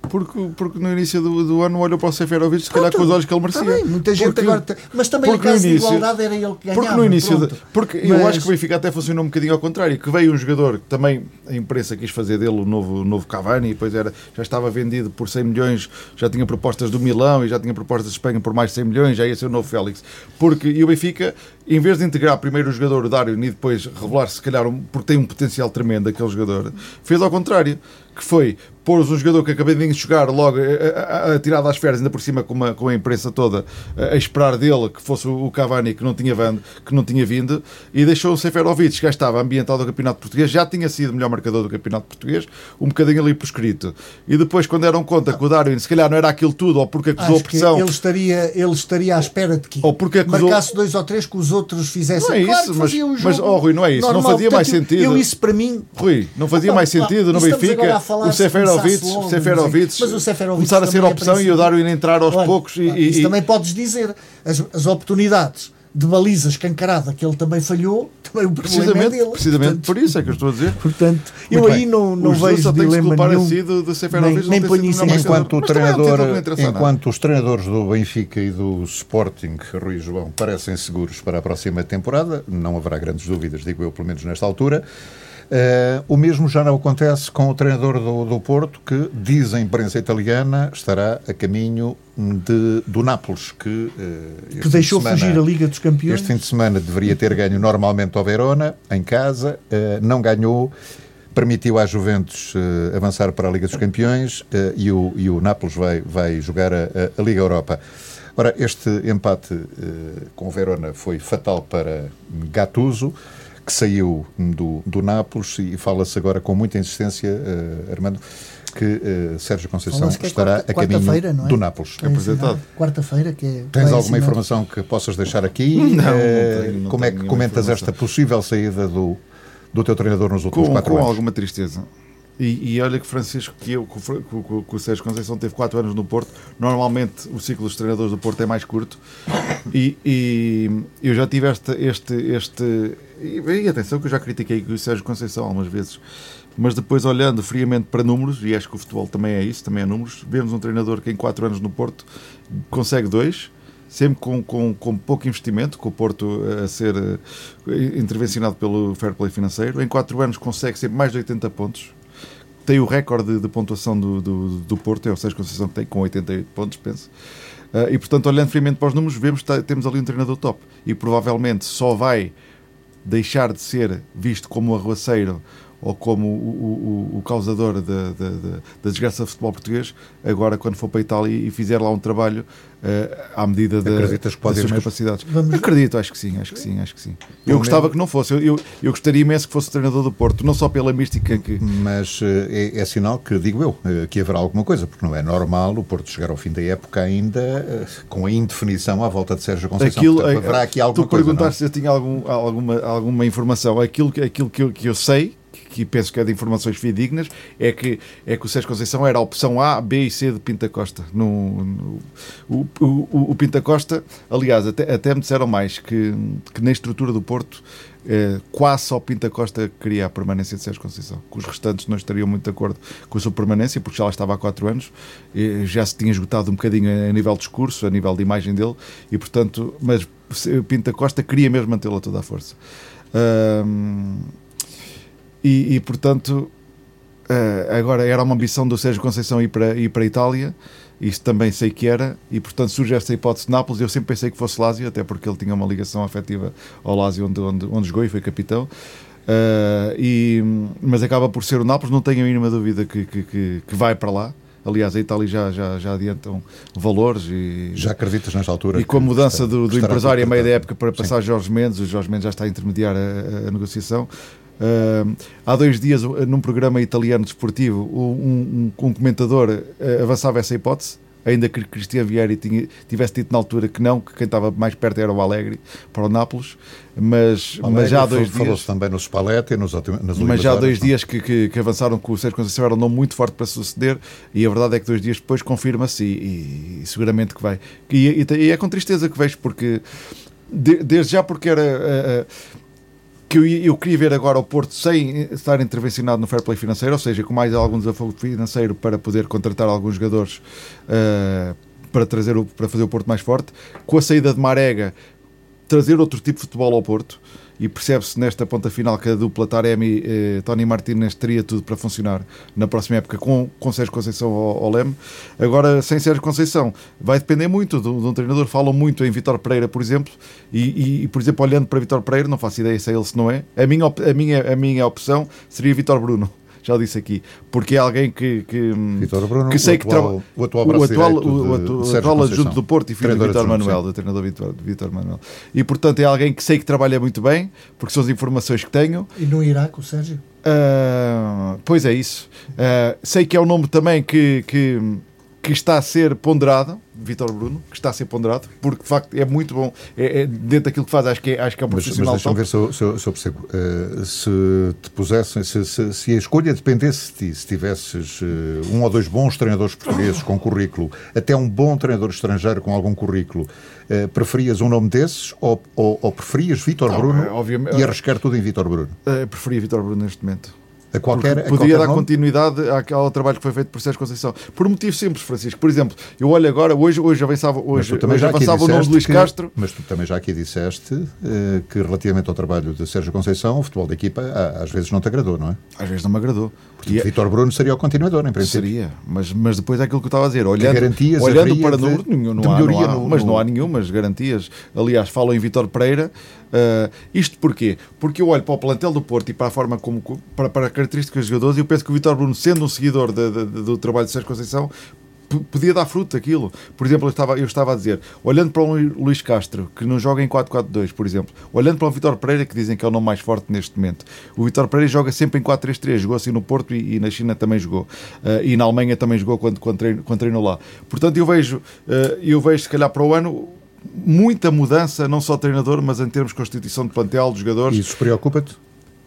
porque, porque no início do, do ano olhou para o Seferovic se calhar com os olhos que ele merecia. Bem, muita gente Porque- agora. tem- Mas também porque no caso de início- igualdade era ele que ganhava. Porque no início, de- porque eu Mas- acho que o Benfica até funcionou um bocadinho ao contrário, que veio um jogador que também a imprensa quis fazer dele o novo, novo Cavani, e depois era, já estava vendido por 100 milhões, já tinha propostas do Milão e já tinha propostas de Espanha por mais de 100 milhões, já ia ser o novo Félix. Porque, e o Benfica, em vez de integrar primeiro o jogador, o Dário, e depois revelar se calhar, um, porque tem um potencial tremendo aquele jogador, fez ao contrário, que foi pôr um jogador que acabei de jogar logo eh, a, a, a tirado às férias, ainda por cima com, uma, com a imprensa toda, a, a esperar dele que fosse o, Cavani que não tinha vindo, que não tinha vindo e deixou o Seferovic, que já estava ambientado do Campeonato Português, já tinha sido o melhor marcador do Campeonato Português, um bocadinho ali prescrito. E depois, quando deram conta que o Darwin, se calhar não era aquilo tudo, ou porque acusou pressão, ele estaria, ele estaria à espera de que Ou porque acusou- marcasse dois ou três que os outros fizessem. Não é claro isso, que mas- fazia jogo mas, oh, Rui, não é isso, não normal. fazia mais Portanto, sentido. Eu isso para mim Rui, não fazia Opa, mais sentido no estamos agora Benfica o Seferovic, logo, Seferovic, mas o Seferovic começar a ser é opção e o. Darwin entrar aos Olha, poucos e, isso e- também podes dizer as, as oportunidades de baliza escancarada que ele também falhou, também o problema é Precisamente, dele. precisamente Portanto, por isso é que eu estou a dizer. portanto eu Muito aí bem. não, não o Jesus vejo dilema nenhum. si de Seferovic nem- nem ponho isso. Enquanto, o é um treinador, enquanto os treinadores do Benfica e do Sporting, Rui João, parecem seguros para a próxima temporada, não haverá grandes dúvidas, digo eu, pelo menos nesta altura. Eh, o mesmo já não acontece com o treinador do, do Porto, que diz a imprensa italiana estará a caminho de, do Nápoles, que, eh, este que fim de deixou semana- fugir a Liga dos Campeões. Este fim de semana deveria ter ganho normalmente ao Verona, em casa, eh, não ganhou, permitiu à Juventus eh, avançar para a Liga dos Campeões eh, e, o, e o Nápoles vai, vai jogar a, a- Liga Europa. Ora, este empate eh, com o Verona foi fatal para Gattuso, que saiu do, do Nápoles e fala-se agora com muita insistência, eh, Armando, que eh, Sérgio Conceição que é estará quarta- a caminho quarta-feira, não é? do Nápoles. É apresentado. assinar. Quarta-feira, que é. Tens alguma assinar. informação que possas deixar aqui? Não, não Eh, tenho, não como é que comentas informação. esta possível saída do, do teu treinador nos últimos com, quatro com anos? alguma tristeza. E, e olha que Francisco, que, eu, que, o o- Sérgio Conceição teve 4 anos no Porto. Normalmente o ciclo dos treinadores do Porto é mais curto. E, e eu já tive este. este, este e, e atenção que eu já critiquei o Sérgio Conceição algumas vezes. Mas depois, olhando friamente para números, e acho que o futebol também é isso, também é números, vemos um treinador que em 4 anos no Porto consegue dois, sempre com, com, com pouco investimento, com o Porto a ser eh, intervencionado pelo fair play financeiro. Em 4 anos consegue sempre mais de 80 pontos. Tem o recorde de pontuação do, do, do Porto, é o Sérgio Conceição que tem, com 88 pontos, penso. Ah, e portanto, olhando friamente para os números, vemos que tá- temos ali um treinador top. E provavelmente só vai deixar de ser visto como arruaceiro ou como o, o, o- causador da, da, da- da desgraça do futebol português, agora quando for para a Itália e fizer lá um trabalho eh, à medida da, Acreditas que pode das suas mesmo? capacidades. Vamos- Acredito, acho que sim, acho que sim, acho que sim. Eu gostava menos- que não fosse, eu, eu, eu gostaria imenso que fosse treinador do Porto, não só pela mística que. Mas eh, é, é sinal que, digo eu, eh, que haverá alguma coisa, porque não é normal o Porto chegar ao fim da época ainda com a indefinição à volta de Sérgio Conceição. Aquilo, Portanto, eh, haverá aqui alguma tu coisa. não é? perguntaste se eu tinha algum, alguma, alguma informação. Aquilo, que- aquilo que, eu, que eu sei, que, penso que é de informações fidedignas, é que, é que o Sérgio Conceição era a opção A, B e C de Pinta Costa. No, no- o, o, o Pinta Costa, aliás, até, até me disseram mais que, que na estrutura do Porto. eh, quase só Pinta Costa queria a permanência de Sérgio Conceição, que os restantes não estariam muito de acordo com a sua permanência, porque já lá estava há 4 anos, já se tinha esgotado um bocadinho a, a nível de discurso, a nível de imagem dele, e portanto, mas Pinta Costa queria mesmo mantê-lo a toda a força. Ahm, e, e, portanto, eh, agora era uma ambição do Sérgio Conceição ir para, ir para a Itália, isso também sei que era, e portanto surge esta hipótese de Nápoles. Eu sempre pensei que fosse Lásio, até porque ele tinha uma ligação afetiva ao Lásio, onde, onde, onde jogou e foi capitão. Eh, e, mas acaba por ser o Nápoles, não tenho a mínima dúvida que, que, que, que vai para lá. Aliás, a Itália já, já, já adiantam valores e, Já acreditas nesta altura? e com a mudança está- do, do empresário a meio da época para passar Jorge Mendes, o Jorge Mendes já está a intermediar a- a negociação. Ah, há dois dias, uh, num programa italiano desportivo, um, um- um comentador uh, avançava essa hipótese, ainda que Cristian Vieri tinha- tivesse dito na altura que não, que quem estava mais perto era o Alegre para o Nápoles, mas, Alegre, mas já há dois falou-se dias. também no Spalletti, nos, ultim- nas Mas já há dois não? dias que, que- que avançaram que o Sérgio Conceição era um nome muito forte para suceder e a verdade é que dois dias depois confirma-se e, e seguramente que vai. E, e- e é com tristeza que vejo, porque de- desde já porque era. eh, eh, que eu, eu queria ver agora o Porto sem estar intervencionado no fair play financeiro, ou seja, com mais algum desafio financeiro para poder contratar alguns jogadores eh, para, trazer o, para fazer o Porto mais forte, com a saída de Marega, trazer outro tipo de futebol ao Porto e percebe-se nesta ponta final que a dupla Taremi eh, Tony Martínez teria tudo para funcionar na próxima época com, com Sérgio Conceição ao, ao Leme. Agora, sem Sérgio Conceição, vai depender muito de, um- de um treinador. Falam muito em Vitor Pereira, por exemplo, e, e, por exemplo, olhando para Vitor Pereira, não faço ideia se é ele se não é. A minha, a minha, a minha opção seria Vitor Bruno. Já disse aqui, porque é alguém que, que, Vítor Bruno, que sei o que atual- o atual o atual, o, o de- atual adjunto do Porto e filho do Vitor Manuel, do treinador Vitor, Vitor Manuel. E portanto é alguém que sei que trabalha muito bem, porque são as informações que tenho. E no Iraque, o Sérgio? Ah, pois é isso. Ah, sei que é um nome também que, que, que está a ser ponderado, Vitor Bruno, que está a ser ponderado, porque de facto é muito bom, é, é dentro daquilo que faz, acho que é, acho que é um Mas, mas profissional deixa-me top. ver se eu, se eu- se eu percebo. Eh, se te pusessem, se, se- se a escolha dependesse de ti, se tivesses eh, um ou dois bons treinadores portugueses com currículo, até um bom treinador estrangeiro com algum currículo, eh, preferias um nome desses ou, ou, ou preferias Vítor Não, Bruno é, e arriscar tudo em Vítor Bruno? Preferia Vitor Bruno neste momento. A qualquer, Porque a podia qualquer dar nome? continuidade ao trabalho que foi feito por Sérgio Conceição. Por um motivo simples, Francisco. Por exemplo, eu olho agora, hoje, hoje avançava, hoje, também hoje já avançava o nome de Luís que- Castro. Mas tu também já aqui disseste eh, que relativamente ao trabalho de Sérgio Conceição, o futebol da equipa às vezes não te agradou, não é? Às vezes não me agradou. E E é- Vítor Bruno seria o continuador, em princípio. Seria, mas, mas depois é aquilo que eu estava a dizer. Olhando, garantias olhando para número, nenhum, não, há, não há, no- mas no- não há nenhumas garantias. Aliás, falam em Vítor Pereira. Ah, isto porquê? Porque eu olho para o plantel do Porto e para a forma como para, para as características dos jogadores e eu penso que o Vítor Bruno, sendo um seguidor de- de- de- do trabalho de Sérgio Conceição, podia dar fruto aquilo. Por exemplo, eu estava, eu estava a dizer, olhando para Lu- Luís Castro, que não joga em 4-4-2, por exemplo, olhando para o Vitor Pereira, que dizem que é o nome mais forte neste momento, o Vitor Pereira joga sempre em 4-3-3, jogou assim no Porto e, e na China também jogou, Ah, e na Alemanha também jogou quando, quando, treino, quando treinou lá. Portanto, eu vejo, ah, eu vejo, se calhar, para o ano. Muita mudança, não só de treinador, mas em termos de constituição de plantel, dos jogadores. Isso preocupa-te?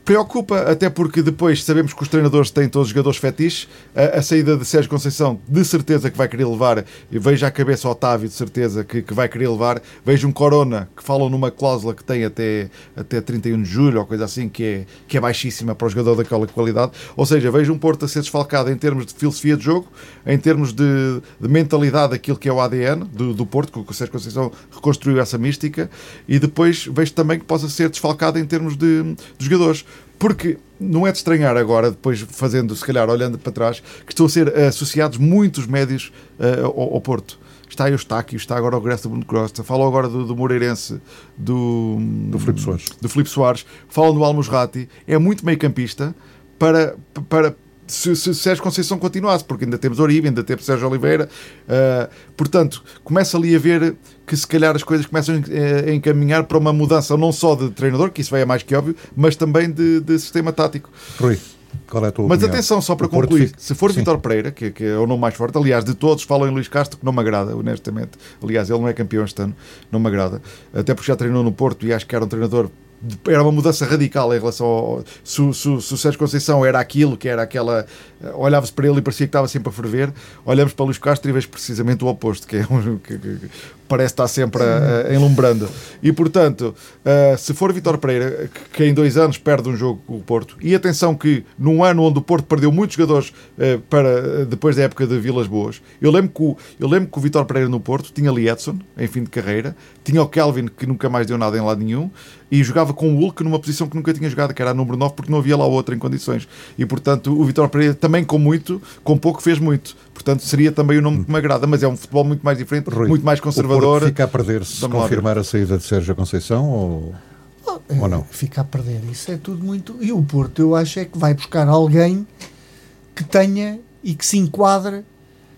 Preocupa, até porque depois sabemos que os treinadores têm todos os jogadores fetiches. A, a saída de Sérgio Conceição, de certeza que vai querer levar. e Vejo à cabeça Otávio, de certeza que, que vai querer levar. Vejo um Corona, que falam numa cláusula que tem até, até 31 de julho, ou coisa assim, que é, que é baixíssima para o jogador daquela qualidade. Ou seja, vejo um Porto a ser desfalcado em termos de filosofia de jogo, em termos de, de mentalidade, aquilo que é o ADN do, do Porto, que o Sérgio Conceição reconstruiu essa mística. E depois vejo também que possa ser desfalcado em termos de, de jogadores. Porque não é de estranhar agora, depois fazendo, se calhar, olhando para trás, que estão a ser associados muitos médios eh, ao, ao Porto. Está aí o Estáquio, está agora o do Bruno Costa, falam agora do, do Moreirense, do, Do Filipe Soares. do Filipe Soares, falam do Almusrati, é muito meio campista para, para se, se Sérgio Conceição continuasse, porque ainda temos Oribe, ainda temos Sérgio Oliveira, ah, portanto, começa ali a ver que se calhar as coisas começam eh, a encaminhar para uma mudança não só de treinador, que isso vai é mais que óbvio, mas também de, de sistema tático. Rui, qual é a tua Mas opinião? atenção, só para O concluir, fica- se for. Vitor Pereira, que, que é o nome mais forte, aliás, de todos falam em Luís Castro, que não me agrada, honestamente. Aliás, ele não é campeão este ano, não me agrada. Até porque já treinou no Porto e acho que era um treinador. Era uma mudança radical em relação ao. Se, se, se o Sérgio Conceição era aquilo, que era aquela. Olhava-se para ele e parecia que estava sempre a ferver. Olhamos para Luís Castro e vejo precisamente o oposto, que é um. que- que- parece estar sempre a, a, enlumbrando. E portanto, uh, se for Vitor Pereira, que, que em dois anos perde um jogo com o Porto, e atenção que num ano onde o Porto perdeu muitos jogadores uh, para, depois da época de Vilas Boas, eu lembro que o, eu lembro que o Vitor Pereira no Porto tinha ali Edson, em fim de carreira, tinha o Kelvin, que nunca mais deu nada em lado nenhum, e jogava com o Hulk numa posição que nunca tinha jogado, que era a número 9, porque não havia lá outra em condições. E portanto, o Vitor Pereira também com muito, com pouco fez muito. Portanto, seria também o nome que me agrada, mas é um futebol muito mais diferente, Rui, muito mais O conservador. Porto fica a perder se Vamos lá confirmar a saída de Sérgio Conceição ou... Ou não? Fica a perder. Isso é tudo muito. E o Porto, eu acho, é que vai buscar alguém que tenha e que se enquadre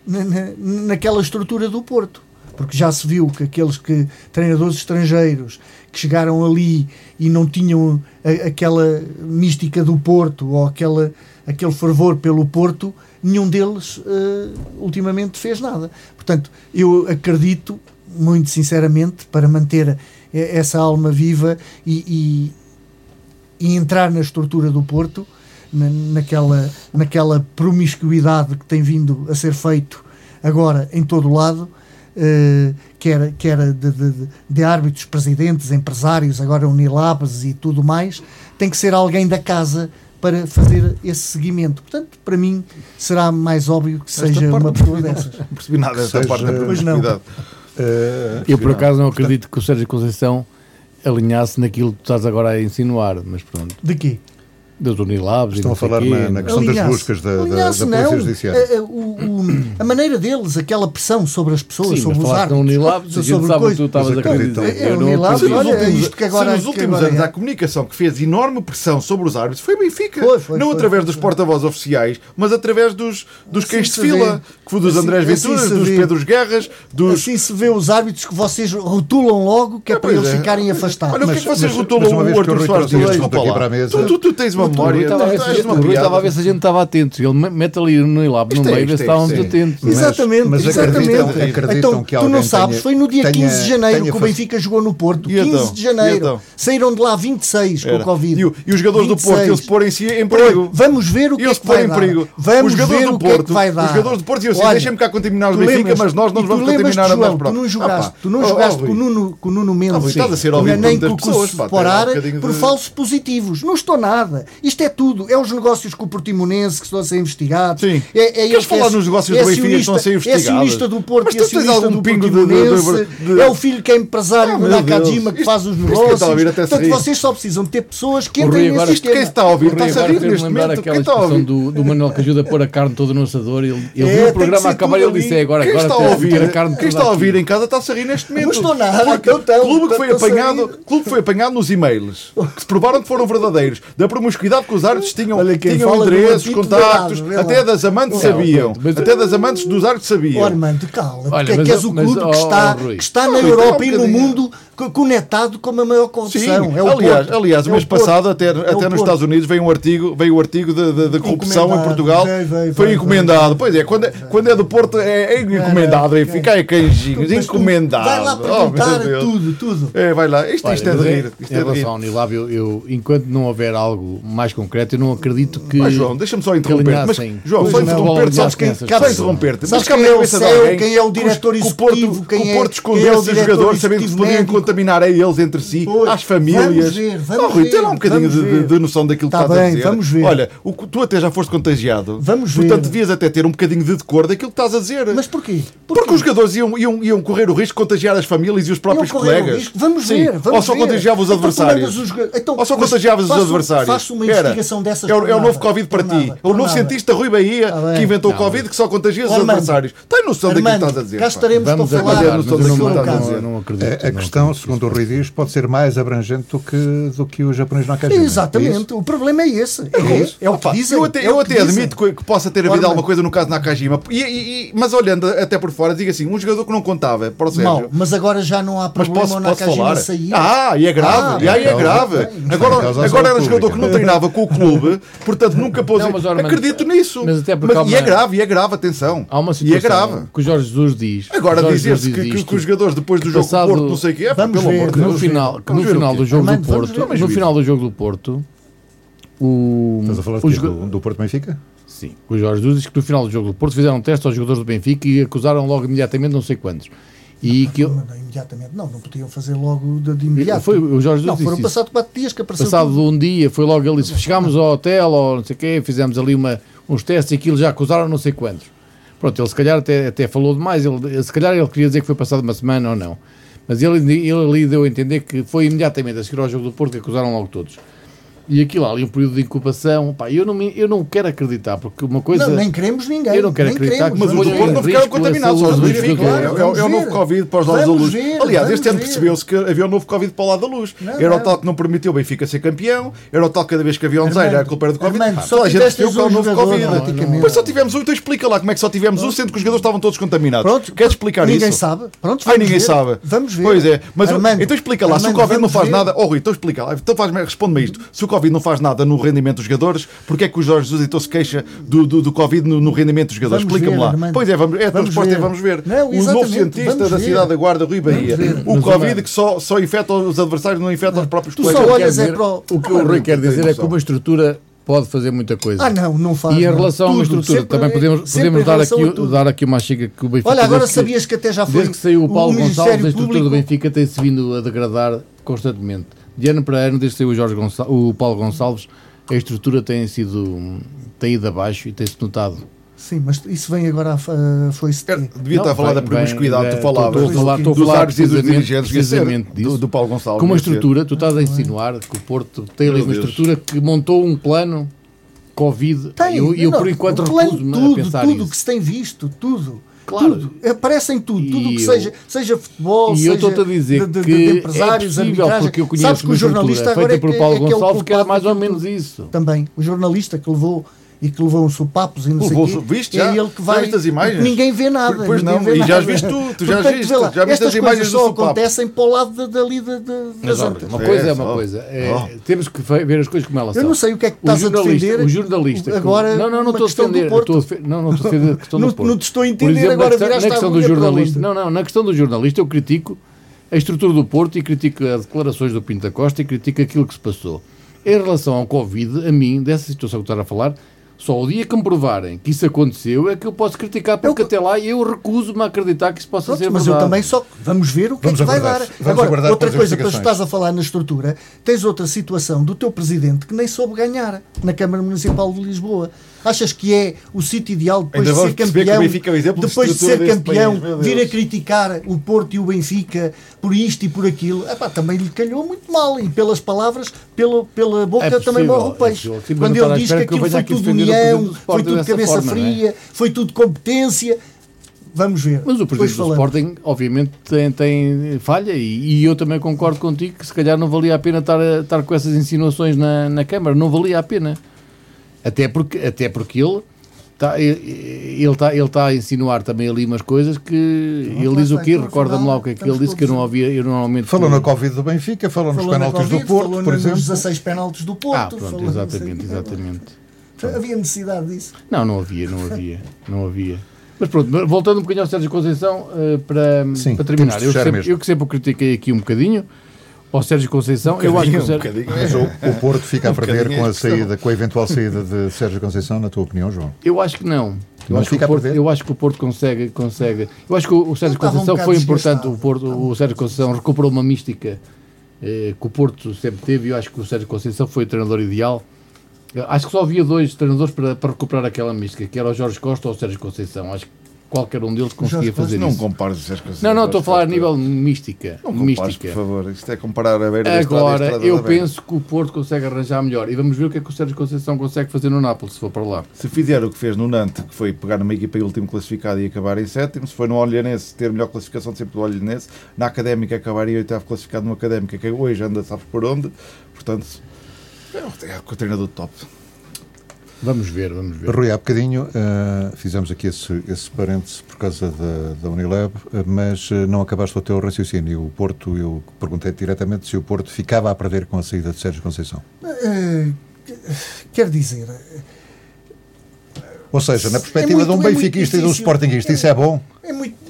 na, na- naquela estrutura do Porto. Porque já se viu que aqueles que treinadores estrangeiros que chegaram ali e não tinham a- aquela mística do Porto ou aquela, aquele fervor pelo Porto, nenhum deles eh, ultimamente fez nada. Portanto, eu acredito, muito sinceramente, para manter essa alma viva e, e- e entrar na estrutura do Porto, na- naquela, naquela promiscuidade que tem vindo a ser feito agora em todo o lado, eh, quer, quer de, de- de- de árbitros, presidentes, empresários, agora Unilabs e tudo mais, tem que ser alguém da casa para fazer esse seguimento. Portanto, para mim, será mais óbvio que Esta seja uma pessoa percebi dessas. Não percebi nada desta Seja- parte da promiscuidade. Eu, por acaso, não acredito que o Sérgio Conceição alinhasse naquilo que tu estás agora a insinuar, mas pronto. De quê? Das Unilabs Estão a não falar quê, na- na não- questão das buscas da, da, da Polícia não. Judiciária. A, a- o- o- a maneira deles, aquela pressão sobre as pessoas, Sim, sobre mas os árbitros, Unilabs, a sobre sabe o que coisa- tu estavas a. É, Eu não Unilabs, nos olha, últimos, isto que agora- se nos últimos agora anos é. há comunicação que fez enorme pressão sobre os árbitros, foi Benfica. Foi, foi, não foi, através foi, dos porta-vozes oficiais, mas através dos, dos Assim cães de se fila, vê. que foi dos Assim- Andrés assim Venturas, se dos. Pedros Guerras, dos. Assim se vê os árbitros que vocês rotulam logo, que é, É, para eles é. ficarem afastados. Olha, o que é que vocês rotulam mas uma uma memória. Estava a ver se a gente estava atento. Ele mete ali no ilab no é meio, vê se é estávamos é atentos. Exatamente, mas, mas exatamente. Acreditam, acreditam então, tu não sabes, foi no dia 15 de janeiro que o Benfica jogou no Porto. Então? 15 de janeiro. Então? Saíram de lá 26 com o Covid. E os jogadores do Porto, eles porem-se em perigo. Vamos ver o que é que vai dar. Vamos ver o que vai dar. Os jogadores do Porto iam assim, deixem-me cá contaminar o Benfica, mas nós não vamos contaminar a nós próprios. Tu não ah, jogaste, tu não oh, oh, jogaste com o Nuno, com o Nuno ah, Mendes. Estás a ser ouvido por pessoas, por falsos positivos. Não estou nada. Isto é tudo. É os negócios com o Portimonense que estão a ser investigados. Sim. É, é Queres falar é, nos negócios é do Benfica que estão a ser investigados? É acionista do Porto Mas e acionista algum do pingo Portimonense. De, de, de... É o filho que é empresário do da Nakajima que isto, faz os negócios. Portanto, vocês só precisam ter pessoas que entrem nesse sistema. Quem é está a ouvir está a rir neste momento. Quem está a ouvir? Do, do Manuel que ajuda a pôr a carne toda no assador. Ele, ele viu é, o programa acabar e ele disse é, agora, agora está a ouvir a carne Quem está a ouvir em casa está a se rir neste momento. Não estou nada. Então, clube que foi apanhado nos e-mails que se provaram que foram verdadeiros da promiscuidade Cuidado que os árbitros tinham, Olha, tinham endereços, contactos, até das amantes sabiam. Mas, até das amantes dos árbitros sabiam. Oh, Armando, cala. Olha, porque é que és o clube oh, que está, oh, que está na então, então, Europa e no mundo conectado com a maior corrupção. É aliás, o aliás, é mês passado, até, é até nos Estados Unidos, veio um artigo, veio um artigo de, de, de corrupção em Portugal. Vai, vai, vai, foi encomendado. Pois é, quando, é- quando é do Porto é, é encomendado. É, fica aí canjinhos, encomendado. Vai lá oh, perguntar tudo, tudo. É, vai lá. Isto, é, é de rir. Em relação ao Nilab, eu, enquanto não houver algo mais concreto. Eu não acredito que. Mas, João, deixa-me só interromper. Mas, João, só interromper-te. Sabes quem, só interromper-te. Mas quem é, o quem é o diretor executivo? Quem é o Porto escondeu os jogadores sabendo que podiam contaminar a eles entre si, às famílias. Vamos ver, vamos oh, Rui, tem lá um bocadinho de, noção daquilo que tá estás a dizer. Vamos ver. Olha, tu até já foste contagiado. Vamos ver. Portanto, devias até ter um bocadinho de decor daquilo que estás a dizer. Mas porquê? Porque os jogadores iam correr o risco de contagiar as famílias e os próprios colegas. Vamos ver. Ou só contagiava os então, adversários. Então, Ou só contagiava os adversários. Faço uma uma Pera, investigação dessas. É o, é o novo Covid para ti. É o novo cientista Rui Bahia tá que inventou o Covid que só contagia os adversários. Tem noção Armando, daquilo que estás a dizer. Cá estaremos para falar. Mas eu não, não, não acredito. É, a questão, segundo o Rui diz, pode ser mais abrangente do que, do que os japoneses não acreditam. É? Exatamente. É o problema é esse. É, o que dizem. Eu até admito que possa ter havido alguma coisa no caso Nakajima. Mas olhando até por fora, diga assim, um jogador que não contava para o Sérgio. Mal, mas agora já não há problema mas Nakajima sair. Ah, e é grave. Ah, e aí é grave. Agora, agora um jogador que não tem nada assinava com o clube, portanto nunca pôs. Não, mas, ora, Acredito mas, nisso. Mas até porque mas, uma... E é grave, e é grave, atenção. Há uma situação e é grave. que o Jorge Jesus diz. Agora dizer-se que, que, que, os jogadores depois do jogo passado, do Porto, não sei o que é, pelo ver, amor de Deus. No final, no final do jogo do Porto, no final do jogo do Porto, o. Estás a falar do, do Porto Benfica? Sim. O Jorge Jesus diz que no final do jogo do Porto fizeram um teste aos jogadores do Benfica e acusaram logo imediatamente não sei quantos. E não, que eu... não, imediatamente, não, não podiam fazer logo de, de imediato. Foi, o Jorge não, foram passados quatro dias que apareceu. Passado tudo. um dia, foi logo ali. Chegámos ao hotel ou não sei o quê, fizemos ali uma, uns testes e aquilo já acusaram não sei quantos. Pronto, ele se calhar até, até falou demais, ele, se calhar ele queria dizer que foi passado uma semana ou não. Mas ele, ele ali deu a entender que foi imediatamente a seguir ao jogo do Porto que acusaram logo todos. E aquilo ali, um período de incubação, pá, eu não, me, eu não quero acreditar, porque uma coisa. Não, nem queremos ninguém. Eu não quero acreditar queremos, que mas os Porto não ficaram contaminados. Claro, é, é, é, o é novo Covid para os lados da luz. Aliás, este ano percebeu-se que havia o um novo Covid para o lado da luz. Não, era não. o tal que não permitiu o Benfica ser campeão, era o tal que cada vez que havia ondeira era a culpa do Covid. Armando, ah, só a gente percebeu que é o novo Covid. Pois só tivemos um, então explica lá como é que só tivemos um, sendo que os jogadores estavam todos contaminados. Pronto, queres explicar isso? Ninguém sabe. Pronto, Ai, ninguém sabe. Vamos ver. Pois é. Mas então explica lá, se o Covid não faz nada. Oh, Rui, então explica lá. Então responde-me isto. Covid não faz nada no rendimento dos jogadores, porque é que o Jorge Jesus então se queixa do, do, do Covid no, no, rendimento dos jogadores? Explica-me lá. Armando. Pois é, vamos, é a vamos resposta é ver. é vamos ver. Não, o novo cientista da cidade da Guarda, Rui Bahia. O Covid que só, só infecta os adversários, não infecta os próprios tu. Só olhas é o... que o Rui quer dizer é que uma estrutura pode fazer muita coisa. Ah, não, não faz. E em relação não. Tudo, estrutura, sempre, também é- podemos, podemos dar, aqui, dar aqui uma chica que o Benfica. Olha, agora sabias que, até já foi. Desde que saiu o Paulo o Gonçalves, a estrutura Público. do Benfica tem-se vindo a degradar constantemente. De ano para ano, desde que saiu o, o Paulo Gonçalves, a estrutura tem sido tem ido abaixo e tem-se notado. Sim, mas isso vem agora a, foi-se. Devia não, estar a falar bem, da promiscuidade, tu falavas. Estou a falar, estou a falar dos dirigentes precisamente disso, do, do Paulo Gonçalves. Com uma estrutura, tu estás a insinuar que o Porto tem ali uma estrutura que montou um plano Covid. Tem, eu, eu não, por enquanto recuso-me a pensar tudo isso. Tudo que se tem visto, tudo. Claro. Tudo. Aparece em tudo. Tudo E que eu- seja, seja futebol, seja de, de, que de empresários, é possível, arbitragem. porque eu Sabes conheço que uma o jornalista estrutura agora feita é por que- Paulo é que é o Gonçalves, que era mais ou menos tudo. isso. Também. O jornalista que levou e que levou uns sopapos e não Levou sei o quê, viste é já? ele que Já vai. viste as imagens? Ninguém vê nada. Pois não, vê e já viste tu, tu já as Portanto, viste, vê lá, já viste estas as imagens só acontecem para o lado da- dali de, de, Mas das antas. uma coisa é uma coisa. É, Oh. Temos que ver as coisas como elas Eu são. não sei o que é que estás a defender. o jornalista. Agora, não, não, não estou a defender. Não, não estou a defender a questão do Porto. não te estou a entender, exemplo, agora na questão, do jornalista. Não, não, na questão do jornalista eu critico a estrutura do Porto e critico as declarações do Pinto da Costa e critico aquilo que se passou. Em relação ao Covid, a mim, dessa situação que estás a falar, só o dia que me provarem que isso aconteceu é que eu posso criticar, porque Eu- até lá eu recuso-me a acreditar que isso possa Pronto, ser mas verdade. eu também só vamos ver o que Vamos é que vai dar. Vamos Agora, aguardar outra coisa, investigações. estás a falar na estrutura, tens outra situação do teu presidente que nem soube ganhar na Câmara Municipal de Lisboa. Achas que é o sítio ideal depois Ainda de ser que campeão, é depois de ser campeão, país, vir a criticar o Porto e o Benfica por isto e por aquilo? Epá, também lhe calhou muito mal e pelas palavras, pela, pela boca É também possível, morre o é peixe. possível. Sim, mas Quando ele diz que que aquilo venha foi tudo união, foi tudo cabeça forma, é? fria, foi tudo competência. Vamos ver. Mas o presidente do. Sporting, obviamente, tem, tem falha e, e eu também concordo contigo que se calhar não valia a pena estar, estar com essas insinuações na, na Câmara. Não valia a pena. Até porque, até porque ele está ele está ele está a insinuar também ali umas coisas que ele lá diz o quê? Recorda-me lá o que é que ele disse que eu não ouvia, eu normalmente Falou na Covid do Benfica, falou nos Falou na penaltis do Covid, Porto, falou por nos exemplo. 16 penaltis do Porto. Ah, pronto, não exatamente, exatamente. Havia necessidade disso. Não, não havia, não havia, não havia. Mas pronto, voltando um bocadinho ao Sérgio Conceição, eh, para, Sim, para terminar, eu que, sempre, eu que sempre o critiquei aqui um bocadinho, ao Sérgio Conceição, eu acho que o Um Sérgio, bocadinho. Mas o, o Porto fica a Um perder bocadinho com a a saída, com a eventual saída de Sérgio Conceição, na tua opinião, João? Eu acho que não. Eu Não acho que, fica o a Porto, eu acho que o Porto consegue, consegue. Eu acho que o, o Sérgio um Conceição foi importante. O. Porto, o Sérgio Conceição recuperou uma mística eh, que o Porto sempre teve. E eu acho que o Sérgio Conceição foi o treinador ideal. Eu acho que só havia dois treinadores para, para recuperar aquela mística, que era o Jorge Costa ou o Sérgio Conceição. Acho que qualquer um deles conseguia Jorge fazer Não isso. compares essas coisas. Não, não, estou a falar a nível mística. Não compares, mística. por favor. Isto é comparar a beira Agora, estrada eu penso que o Porto consegue arranjar melhor. E vamos ver o que é que o Sérgio Conceição consegue fazer no Nápoles, se for para lá. Se fizer o que fez no Nantes, que foi pegar numa equipa em último classificado e acabar em sétimo, se foi no Olhanense ter melhor classificação de sempre do Olhanense, na Académica acabaria oitavo classificado numa Académica, que hoje anda, sabes por onde, portanto, é o- é o treinador top. Vamos ver, vamos ver. Rui, há bocadinho eh, fizemos aqui esse, esse parêntese por causa da, da Unilab, eh, mas eh, não acabaste o teu raciocínio. O Porto, eu perguntei diretamente se o Porto ficava a perder com a saída de Sérgio Conceição. Eh, quer dizer, Ou seja, na É perspectiva muito- de um é benfiquista e de um sportinguista, isso é bom? é muito.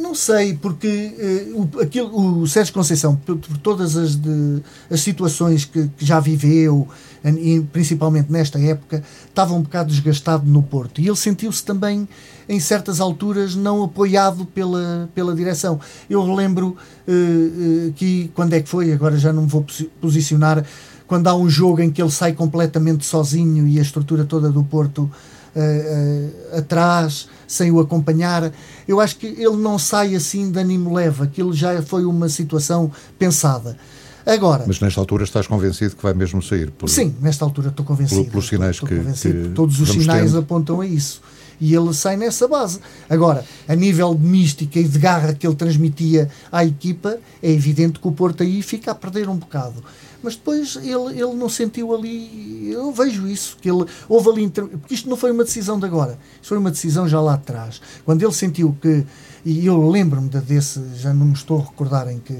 Não sei, porque eh, o, aquilo, o Sérgio Conceição, por, por todas as, de- as situações que, que já viveu, e principalmente nesta época, estava um bocado desgastado no Porto. E ele sentiu-se também, em certas alturas, não apoiado pela, pela direção. Eu relembro eh, eh, que, quando é que foi, agora já não me vou posi- posicionar, quando há um jogo em que ele sai completamente sozinho e a estrutura toda do Porto eh, eh, atrás, sem o acompanhar. Eu acho que ele não sai assim de ânimo leve. Aquilo já foi uma situação pensada. Agora, Mas nesta altura estás convencido que vai mesmo sair? Por... sim, nesta altura estou convencido. Pelo- pelos sinais estou, que- estou convencido. que Todos os sinais tendo. apontam a isso. E ele sai nessa base. Agora, a nível de mística e de garra que ele transmitia à equipa, é evidente que o Porto aí fica a perder um bocado. Mas depois ele, ele não sentiu ali. Eu vejo isso. que ele Houve ali. Porque isto não foi uma decisão de agora. Isto foi uma decisão já lá atrás. Quando ele sentiu que. E eu lembro-me de- desse. Já não me estou a recordar em que,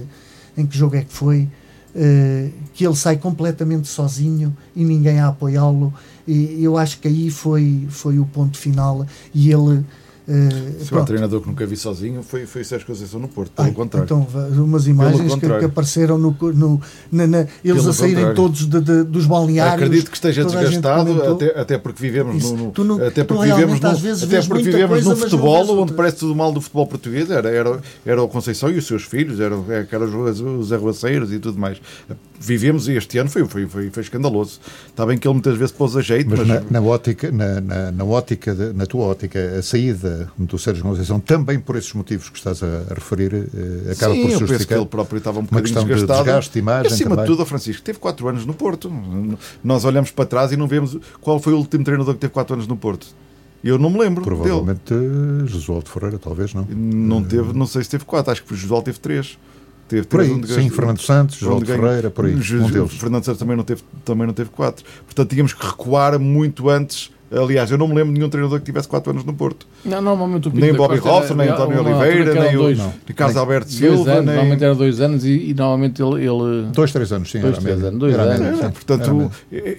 em que jogo é que foi. Eh, que ele sai completamente sozinho e ninguém a apoiá-lo. E eu acho que aí foi, foi o ponto final. E ele. Eh, Se o pronto. treinador que nunca vi sozinho foi, foi o Sérgio Conceição no Porto, Ai, pelo contrário. Então, umas imagens que, que apareceram no, no- na- na- eles Pelo a saírem contrário. todos de- de- dos balneários. Acredito que esteja desgastado, até, até porque vivemos Isso. no, no- não- até porque vivemos no, até porque vivemos não futebol onde outra. parece tudo mal do futebol português, era, era, era o Conceição e os seus filhos, eram, eram os, os arruaceiros e tudo mais. Vivemos e este ano foi, foi, foi, foi escandaloso. Está bem que ele muitas vezes pôs a jeito, Mas mas, na, na ótica, na, na, na ótica de- na tua ótica, a saída do Sérgio Conceição, também por esses motivos que estás a, a referir, eh, acaba Sim, por eu penso que justificar. ele próprio estava um uma bocadinho de desgastado. desgaste, imagem E acima também. de tudo, o Francisco teve 4 anos no Porto. Nós olhamos para trás e não vemos qual foi o último treinador que teve 4 anos no Porto. Eu não me lembro. Provavelmente eh, Josualdo Ferreira, talvez não. Não teve, não sei se teve 4, acho que o Josual teve 3. Teve Por três, aí, onde sim, Fernando Santos, Josualdo ganhou- Ferreira, por aí, um. Fernando Santos também não teve, também não teve 4. Portanto, tínhamos que recuar muito antes Aliás, eu não me lembro de nenhum treinador que tivesse 4 anos no Porto. Não, normalmente o Pinto Nem Bobby Robson, nem era- António Oliveira, eram nem o Ricardo Alberto Silva, anos, nem... normalmente era dois anos e, e normalmente ele, ele Dois, três anos, sim. Dois, era a três média. anos, dois Era a anos. É, sim. Era a portanto, média.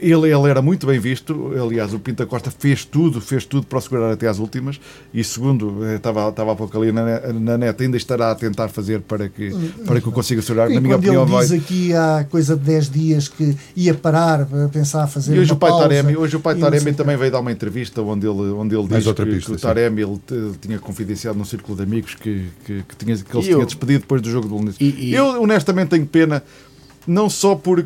ele, ele era muito bem visto. Aliás, o Pinta Costa fez tudo, fez tudo para o segurar até às últimas. E segundo, eh, estava, estava há pouco ali na, na net, ainda estará a tentar fazer para que, para que o consiga segurar. E Na minha opinião, ele vai. diz aqui há coisa de 10 dias que ia parar para pensar fazer E hoje uma o pai pausa, Taremi, hoje o pai Taremi também veio dar uma entrevista onde ele, onde ele Mais diz outra que, pista, que o. Taremi ele, tinha confidenciado num círculo de amigos que, que, que, tinha, que ele E se eu- tinha despedido depois do jogo do Belenenses. E- e- Eu honestamente tenho pena, não só por.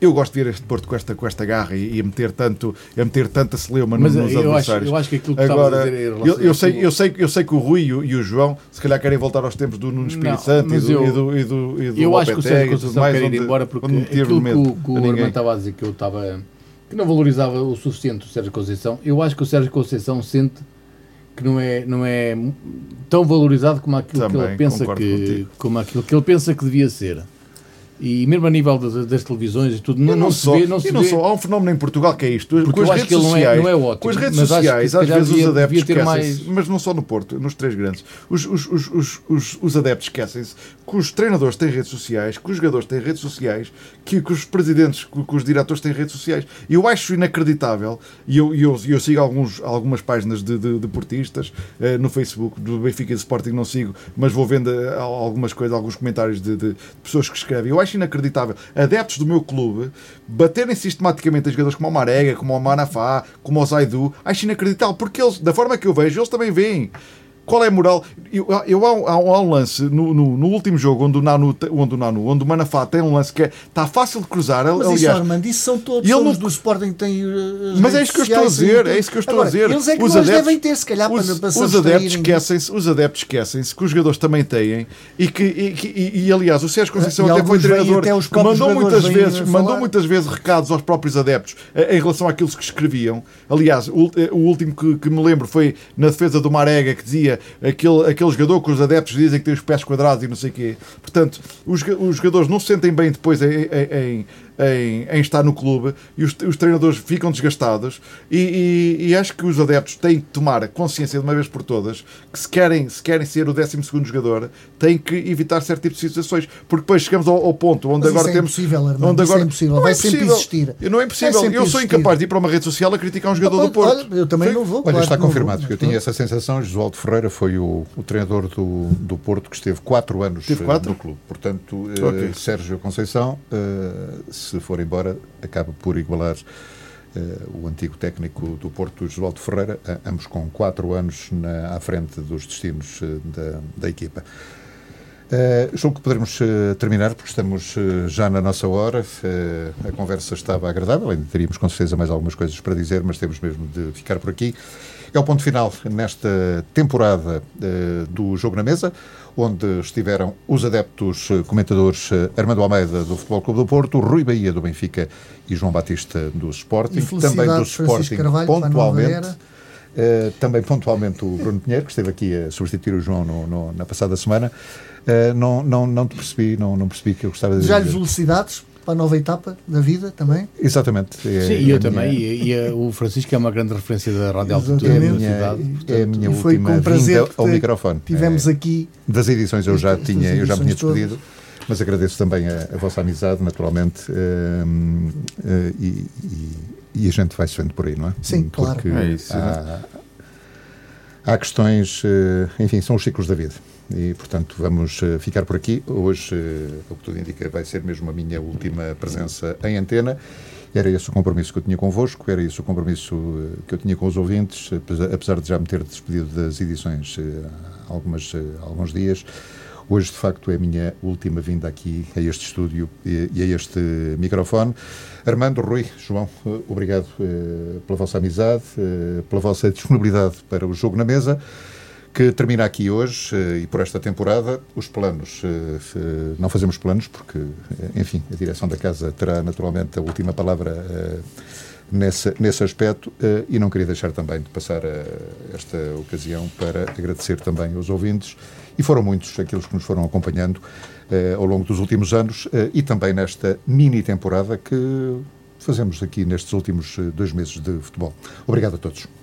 Eu gosto de ver este Porto com esta, com esta garra e, e a meter tanto, a meter tanta celeuma Mas nos eu acho, adversários. eu acho que aquilo que estavas a Agora, dizer em relação eu, eu sei, eu, sei, eu sei que o Rui e o, e o João se calhar querem voltar aos tempos do Nuno Espírito Santo e do, eu- e do, e do, e do Eu acho que o Sérgio e Conceição mais, quer ir onde- embora porque aquilo que o, que o. Armando estava a dizer que eu estava que não valorizava o suficiente o Sérgio Conceição, eu acho que o Sérgio Conceição sente que não é, não é tão valorizado como aquilo que Também, ele pensa que contigo. como aquilo que ele pensa que devia ser. E mesmo a nível das, das televisões e tudo, não, não, só, se vê, não se não vê. só, há um fenómeno em Portugal que é isto. Porque com as redes que ele não é- sociais, não é ótimo, Com as redes sociais, às vezes devia- os adeptos esquecem-se, mais- mas não só no Porto, nos três grandes. Os, os, os, os, os, os adeptos esquecem-se que os treinadores têm redes sociais, que os jogadores têm redes sociais, que, que os presidentes, que, que os diretores têm redes sociais. Eu acho inacreditável, e eu, eu, eu sigo alguns, algumas páginas de, de, de portistas eh, no Facebook, do Benfica e do Sporting não sigo, mas vou vendo eh, algumas coisas, alguns comentários de, de pessoas que escrevem. Eu acho inacreditável. Adeptos do meu clube baterem sistematicamente a jogadores como o Marega, como o Manafá, como o Zaidu, acho inacreditável, porque eles, da forma que eu vejo, eles também veem. Qual é a moral? Eu, eu, há, um- há um- lance no, no, no último jogo onde o, Nanu, onde o Nanu, onde o Manafá tem um lance que é, está fácil de cruzar. Mas isso, aliás, Armando, isso são todos ele não- os do Sporting que têm as Mas é redes isso que eu estou a dizer, é isso que eu estou Agora, a dizer. Eles é que Os adeptos- devem ter, se calhar, os, para, para os adeptos esquecem-se, os adeptos esquecem-se que os jogadores também têm e que e, e- e, aliás o Sérgio Conceição E até foi treinador até os que mandou muitas vezes mandou muitas vezes recados aos próprios adeptos eh, em relação àquilo que escreviam. Aliás, o, eh, o último que, que me lembro foi na defesa do Marega que dizia aquele, aquele jogador que os adeptos dizem que tem os pés quadrados e não sei o quê. Portanto, os, os jogadores não se sentem bem depois em, em- em- em estar no clube e os, os treinadores ficam desgastados e, e- e acho que os adeptos têm que tomar consciência de uma vez por todas que se querem, se querem ser o 12 jogador têm que evitar certo tipo de situações porque depois chegamos ao, ao ponto onde Mas isso agora é temos impossível, Armando, onde isso é agora impossível, Não vai é sempre possível. existir. não é impossível Vai sempre eu sou existir. incapaz de ir para uma rede social a criticar um jogador do Porto Olha, eu também Foi- não vou. Olha, claro está confirmado. vou. Eu tinha essa sensação. Josualdo Ferreira foi o, o treinador do, do Porto que esteve quatro anos Teve eh, quatro? no clube. Portanto, eh, Ok. Sérgio Conceição, eh, se for embora, acaba por igualar eh, o antigo técnico do Porto, Josualdo Ferreira, ambos com quatro anos na- à frente dos destinos eh, da, da equipa. Uh, julgo que poderemos uh, terminar porque estamos uh, já na nossa hora. A conversa estava agradável, ainda teríamos com certeza mais algumas coisas para dizer, mas temos mesmo de ficar por aqui. É o ponto final nesta temporada do Jogo na Mesa, onde estiveram os adeptos comentadores Armando Almeida do Futebol Clube do Porto, Rui Bahia do Benfica e João Batista do Sporting, também do Sporting pontualmente. Uh, também pontualmente o Bruno Pinheiro, que esteve aqui a substituir o João no- no- na passada semana. Uh, não, não, não te percebi, não, não percebi que eu gostava de dizer. felicidades para a nova etapa da vida também. Exatamente. É, Sim, é e eu também. minha- E, e, uh, o Francisco é uma grande referência da Rádio Exatamente. É a minha, cidade. é a minha foi última com prazer vinda que ao microfone. Tivemos É, aqui das edições eu já tinha, eu já me tinha despedido, mas agradeço também a, a vossa amizade, naturalmente, hum, eh, e, e- e a gente vai se vendo por aí, não é? Sim, claro. Porque É isso, há, há questões, eh, enfim, são os ciclos da vida. E, portanto, vamos eh, ficar por aqui. Hoje, eh, o que tudo indica, vai ser mesmo a minha última presença em antena. Era esse o compromisso que eu tinha convosco, era esse o compromisso que eu tinha com os ouvintes, apesar, de já me ter despedido das edições há algumas, há alguns dias. Hoje, de facto, é a minha última vinda aqui a este estúdio e, a este microfone. Armando, Rui, João, eh, obrigado eh, pela vossa amizade, eh, pela vossa disponibilidade para o jogo na mesa, que termina aqui hoje e por esta temporada. Os planos, não fazemos planos porque, enfim, a direção da casa terá naturalmente a última palavra nessa, nesse aspecto e não queria deixar também de passar esta ocasião para agradecer também aos ouvintes e foram muitos aqueles que nos foram acompanhando eh, ao longo dos últimos anos eh, e também nesta mini temporada que fazemos aqui nestes últimos dois meses de futebol. Obrigado a todos.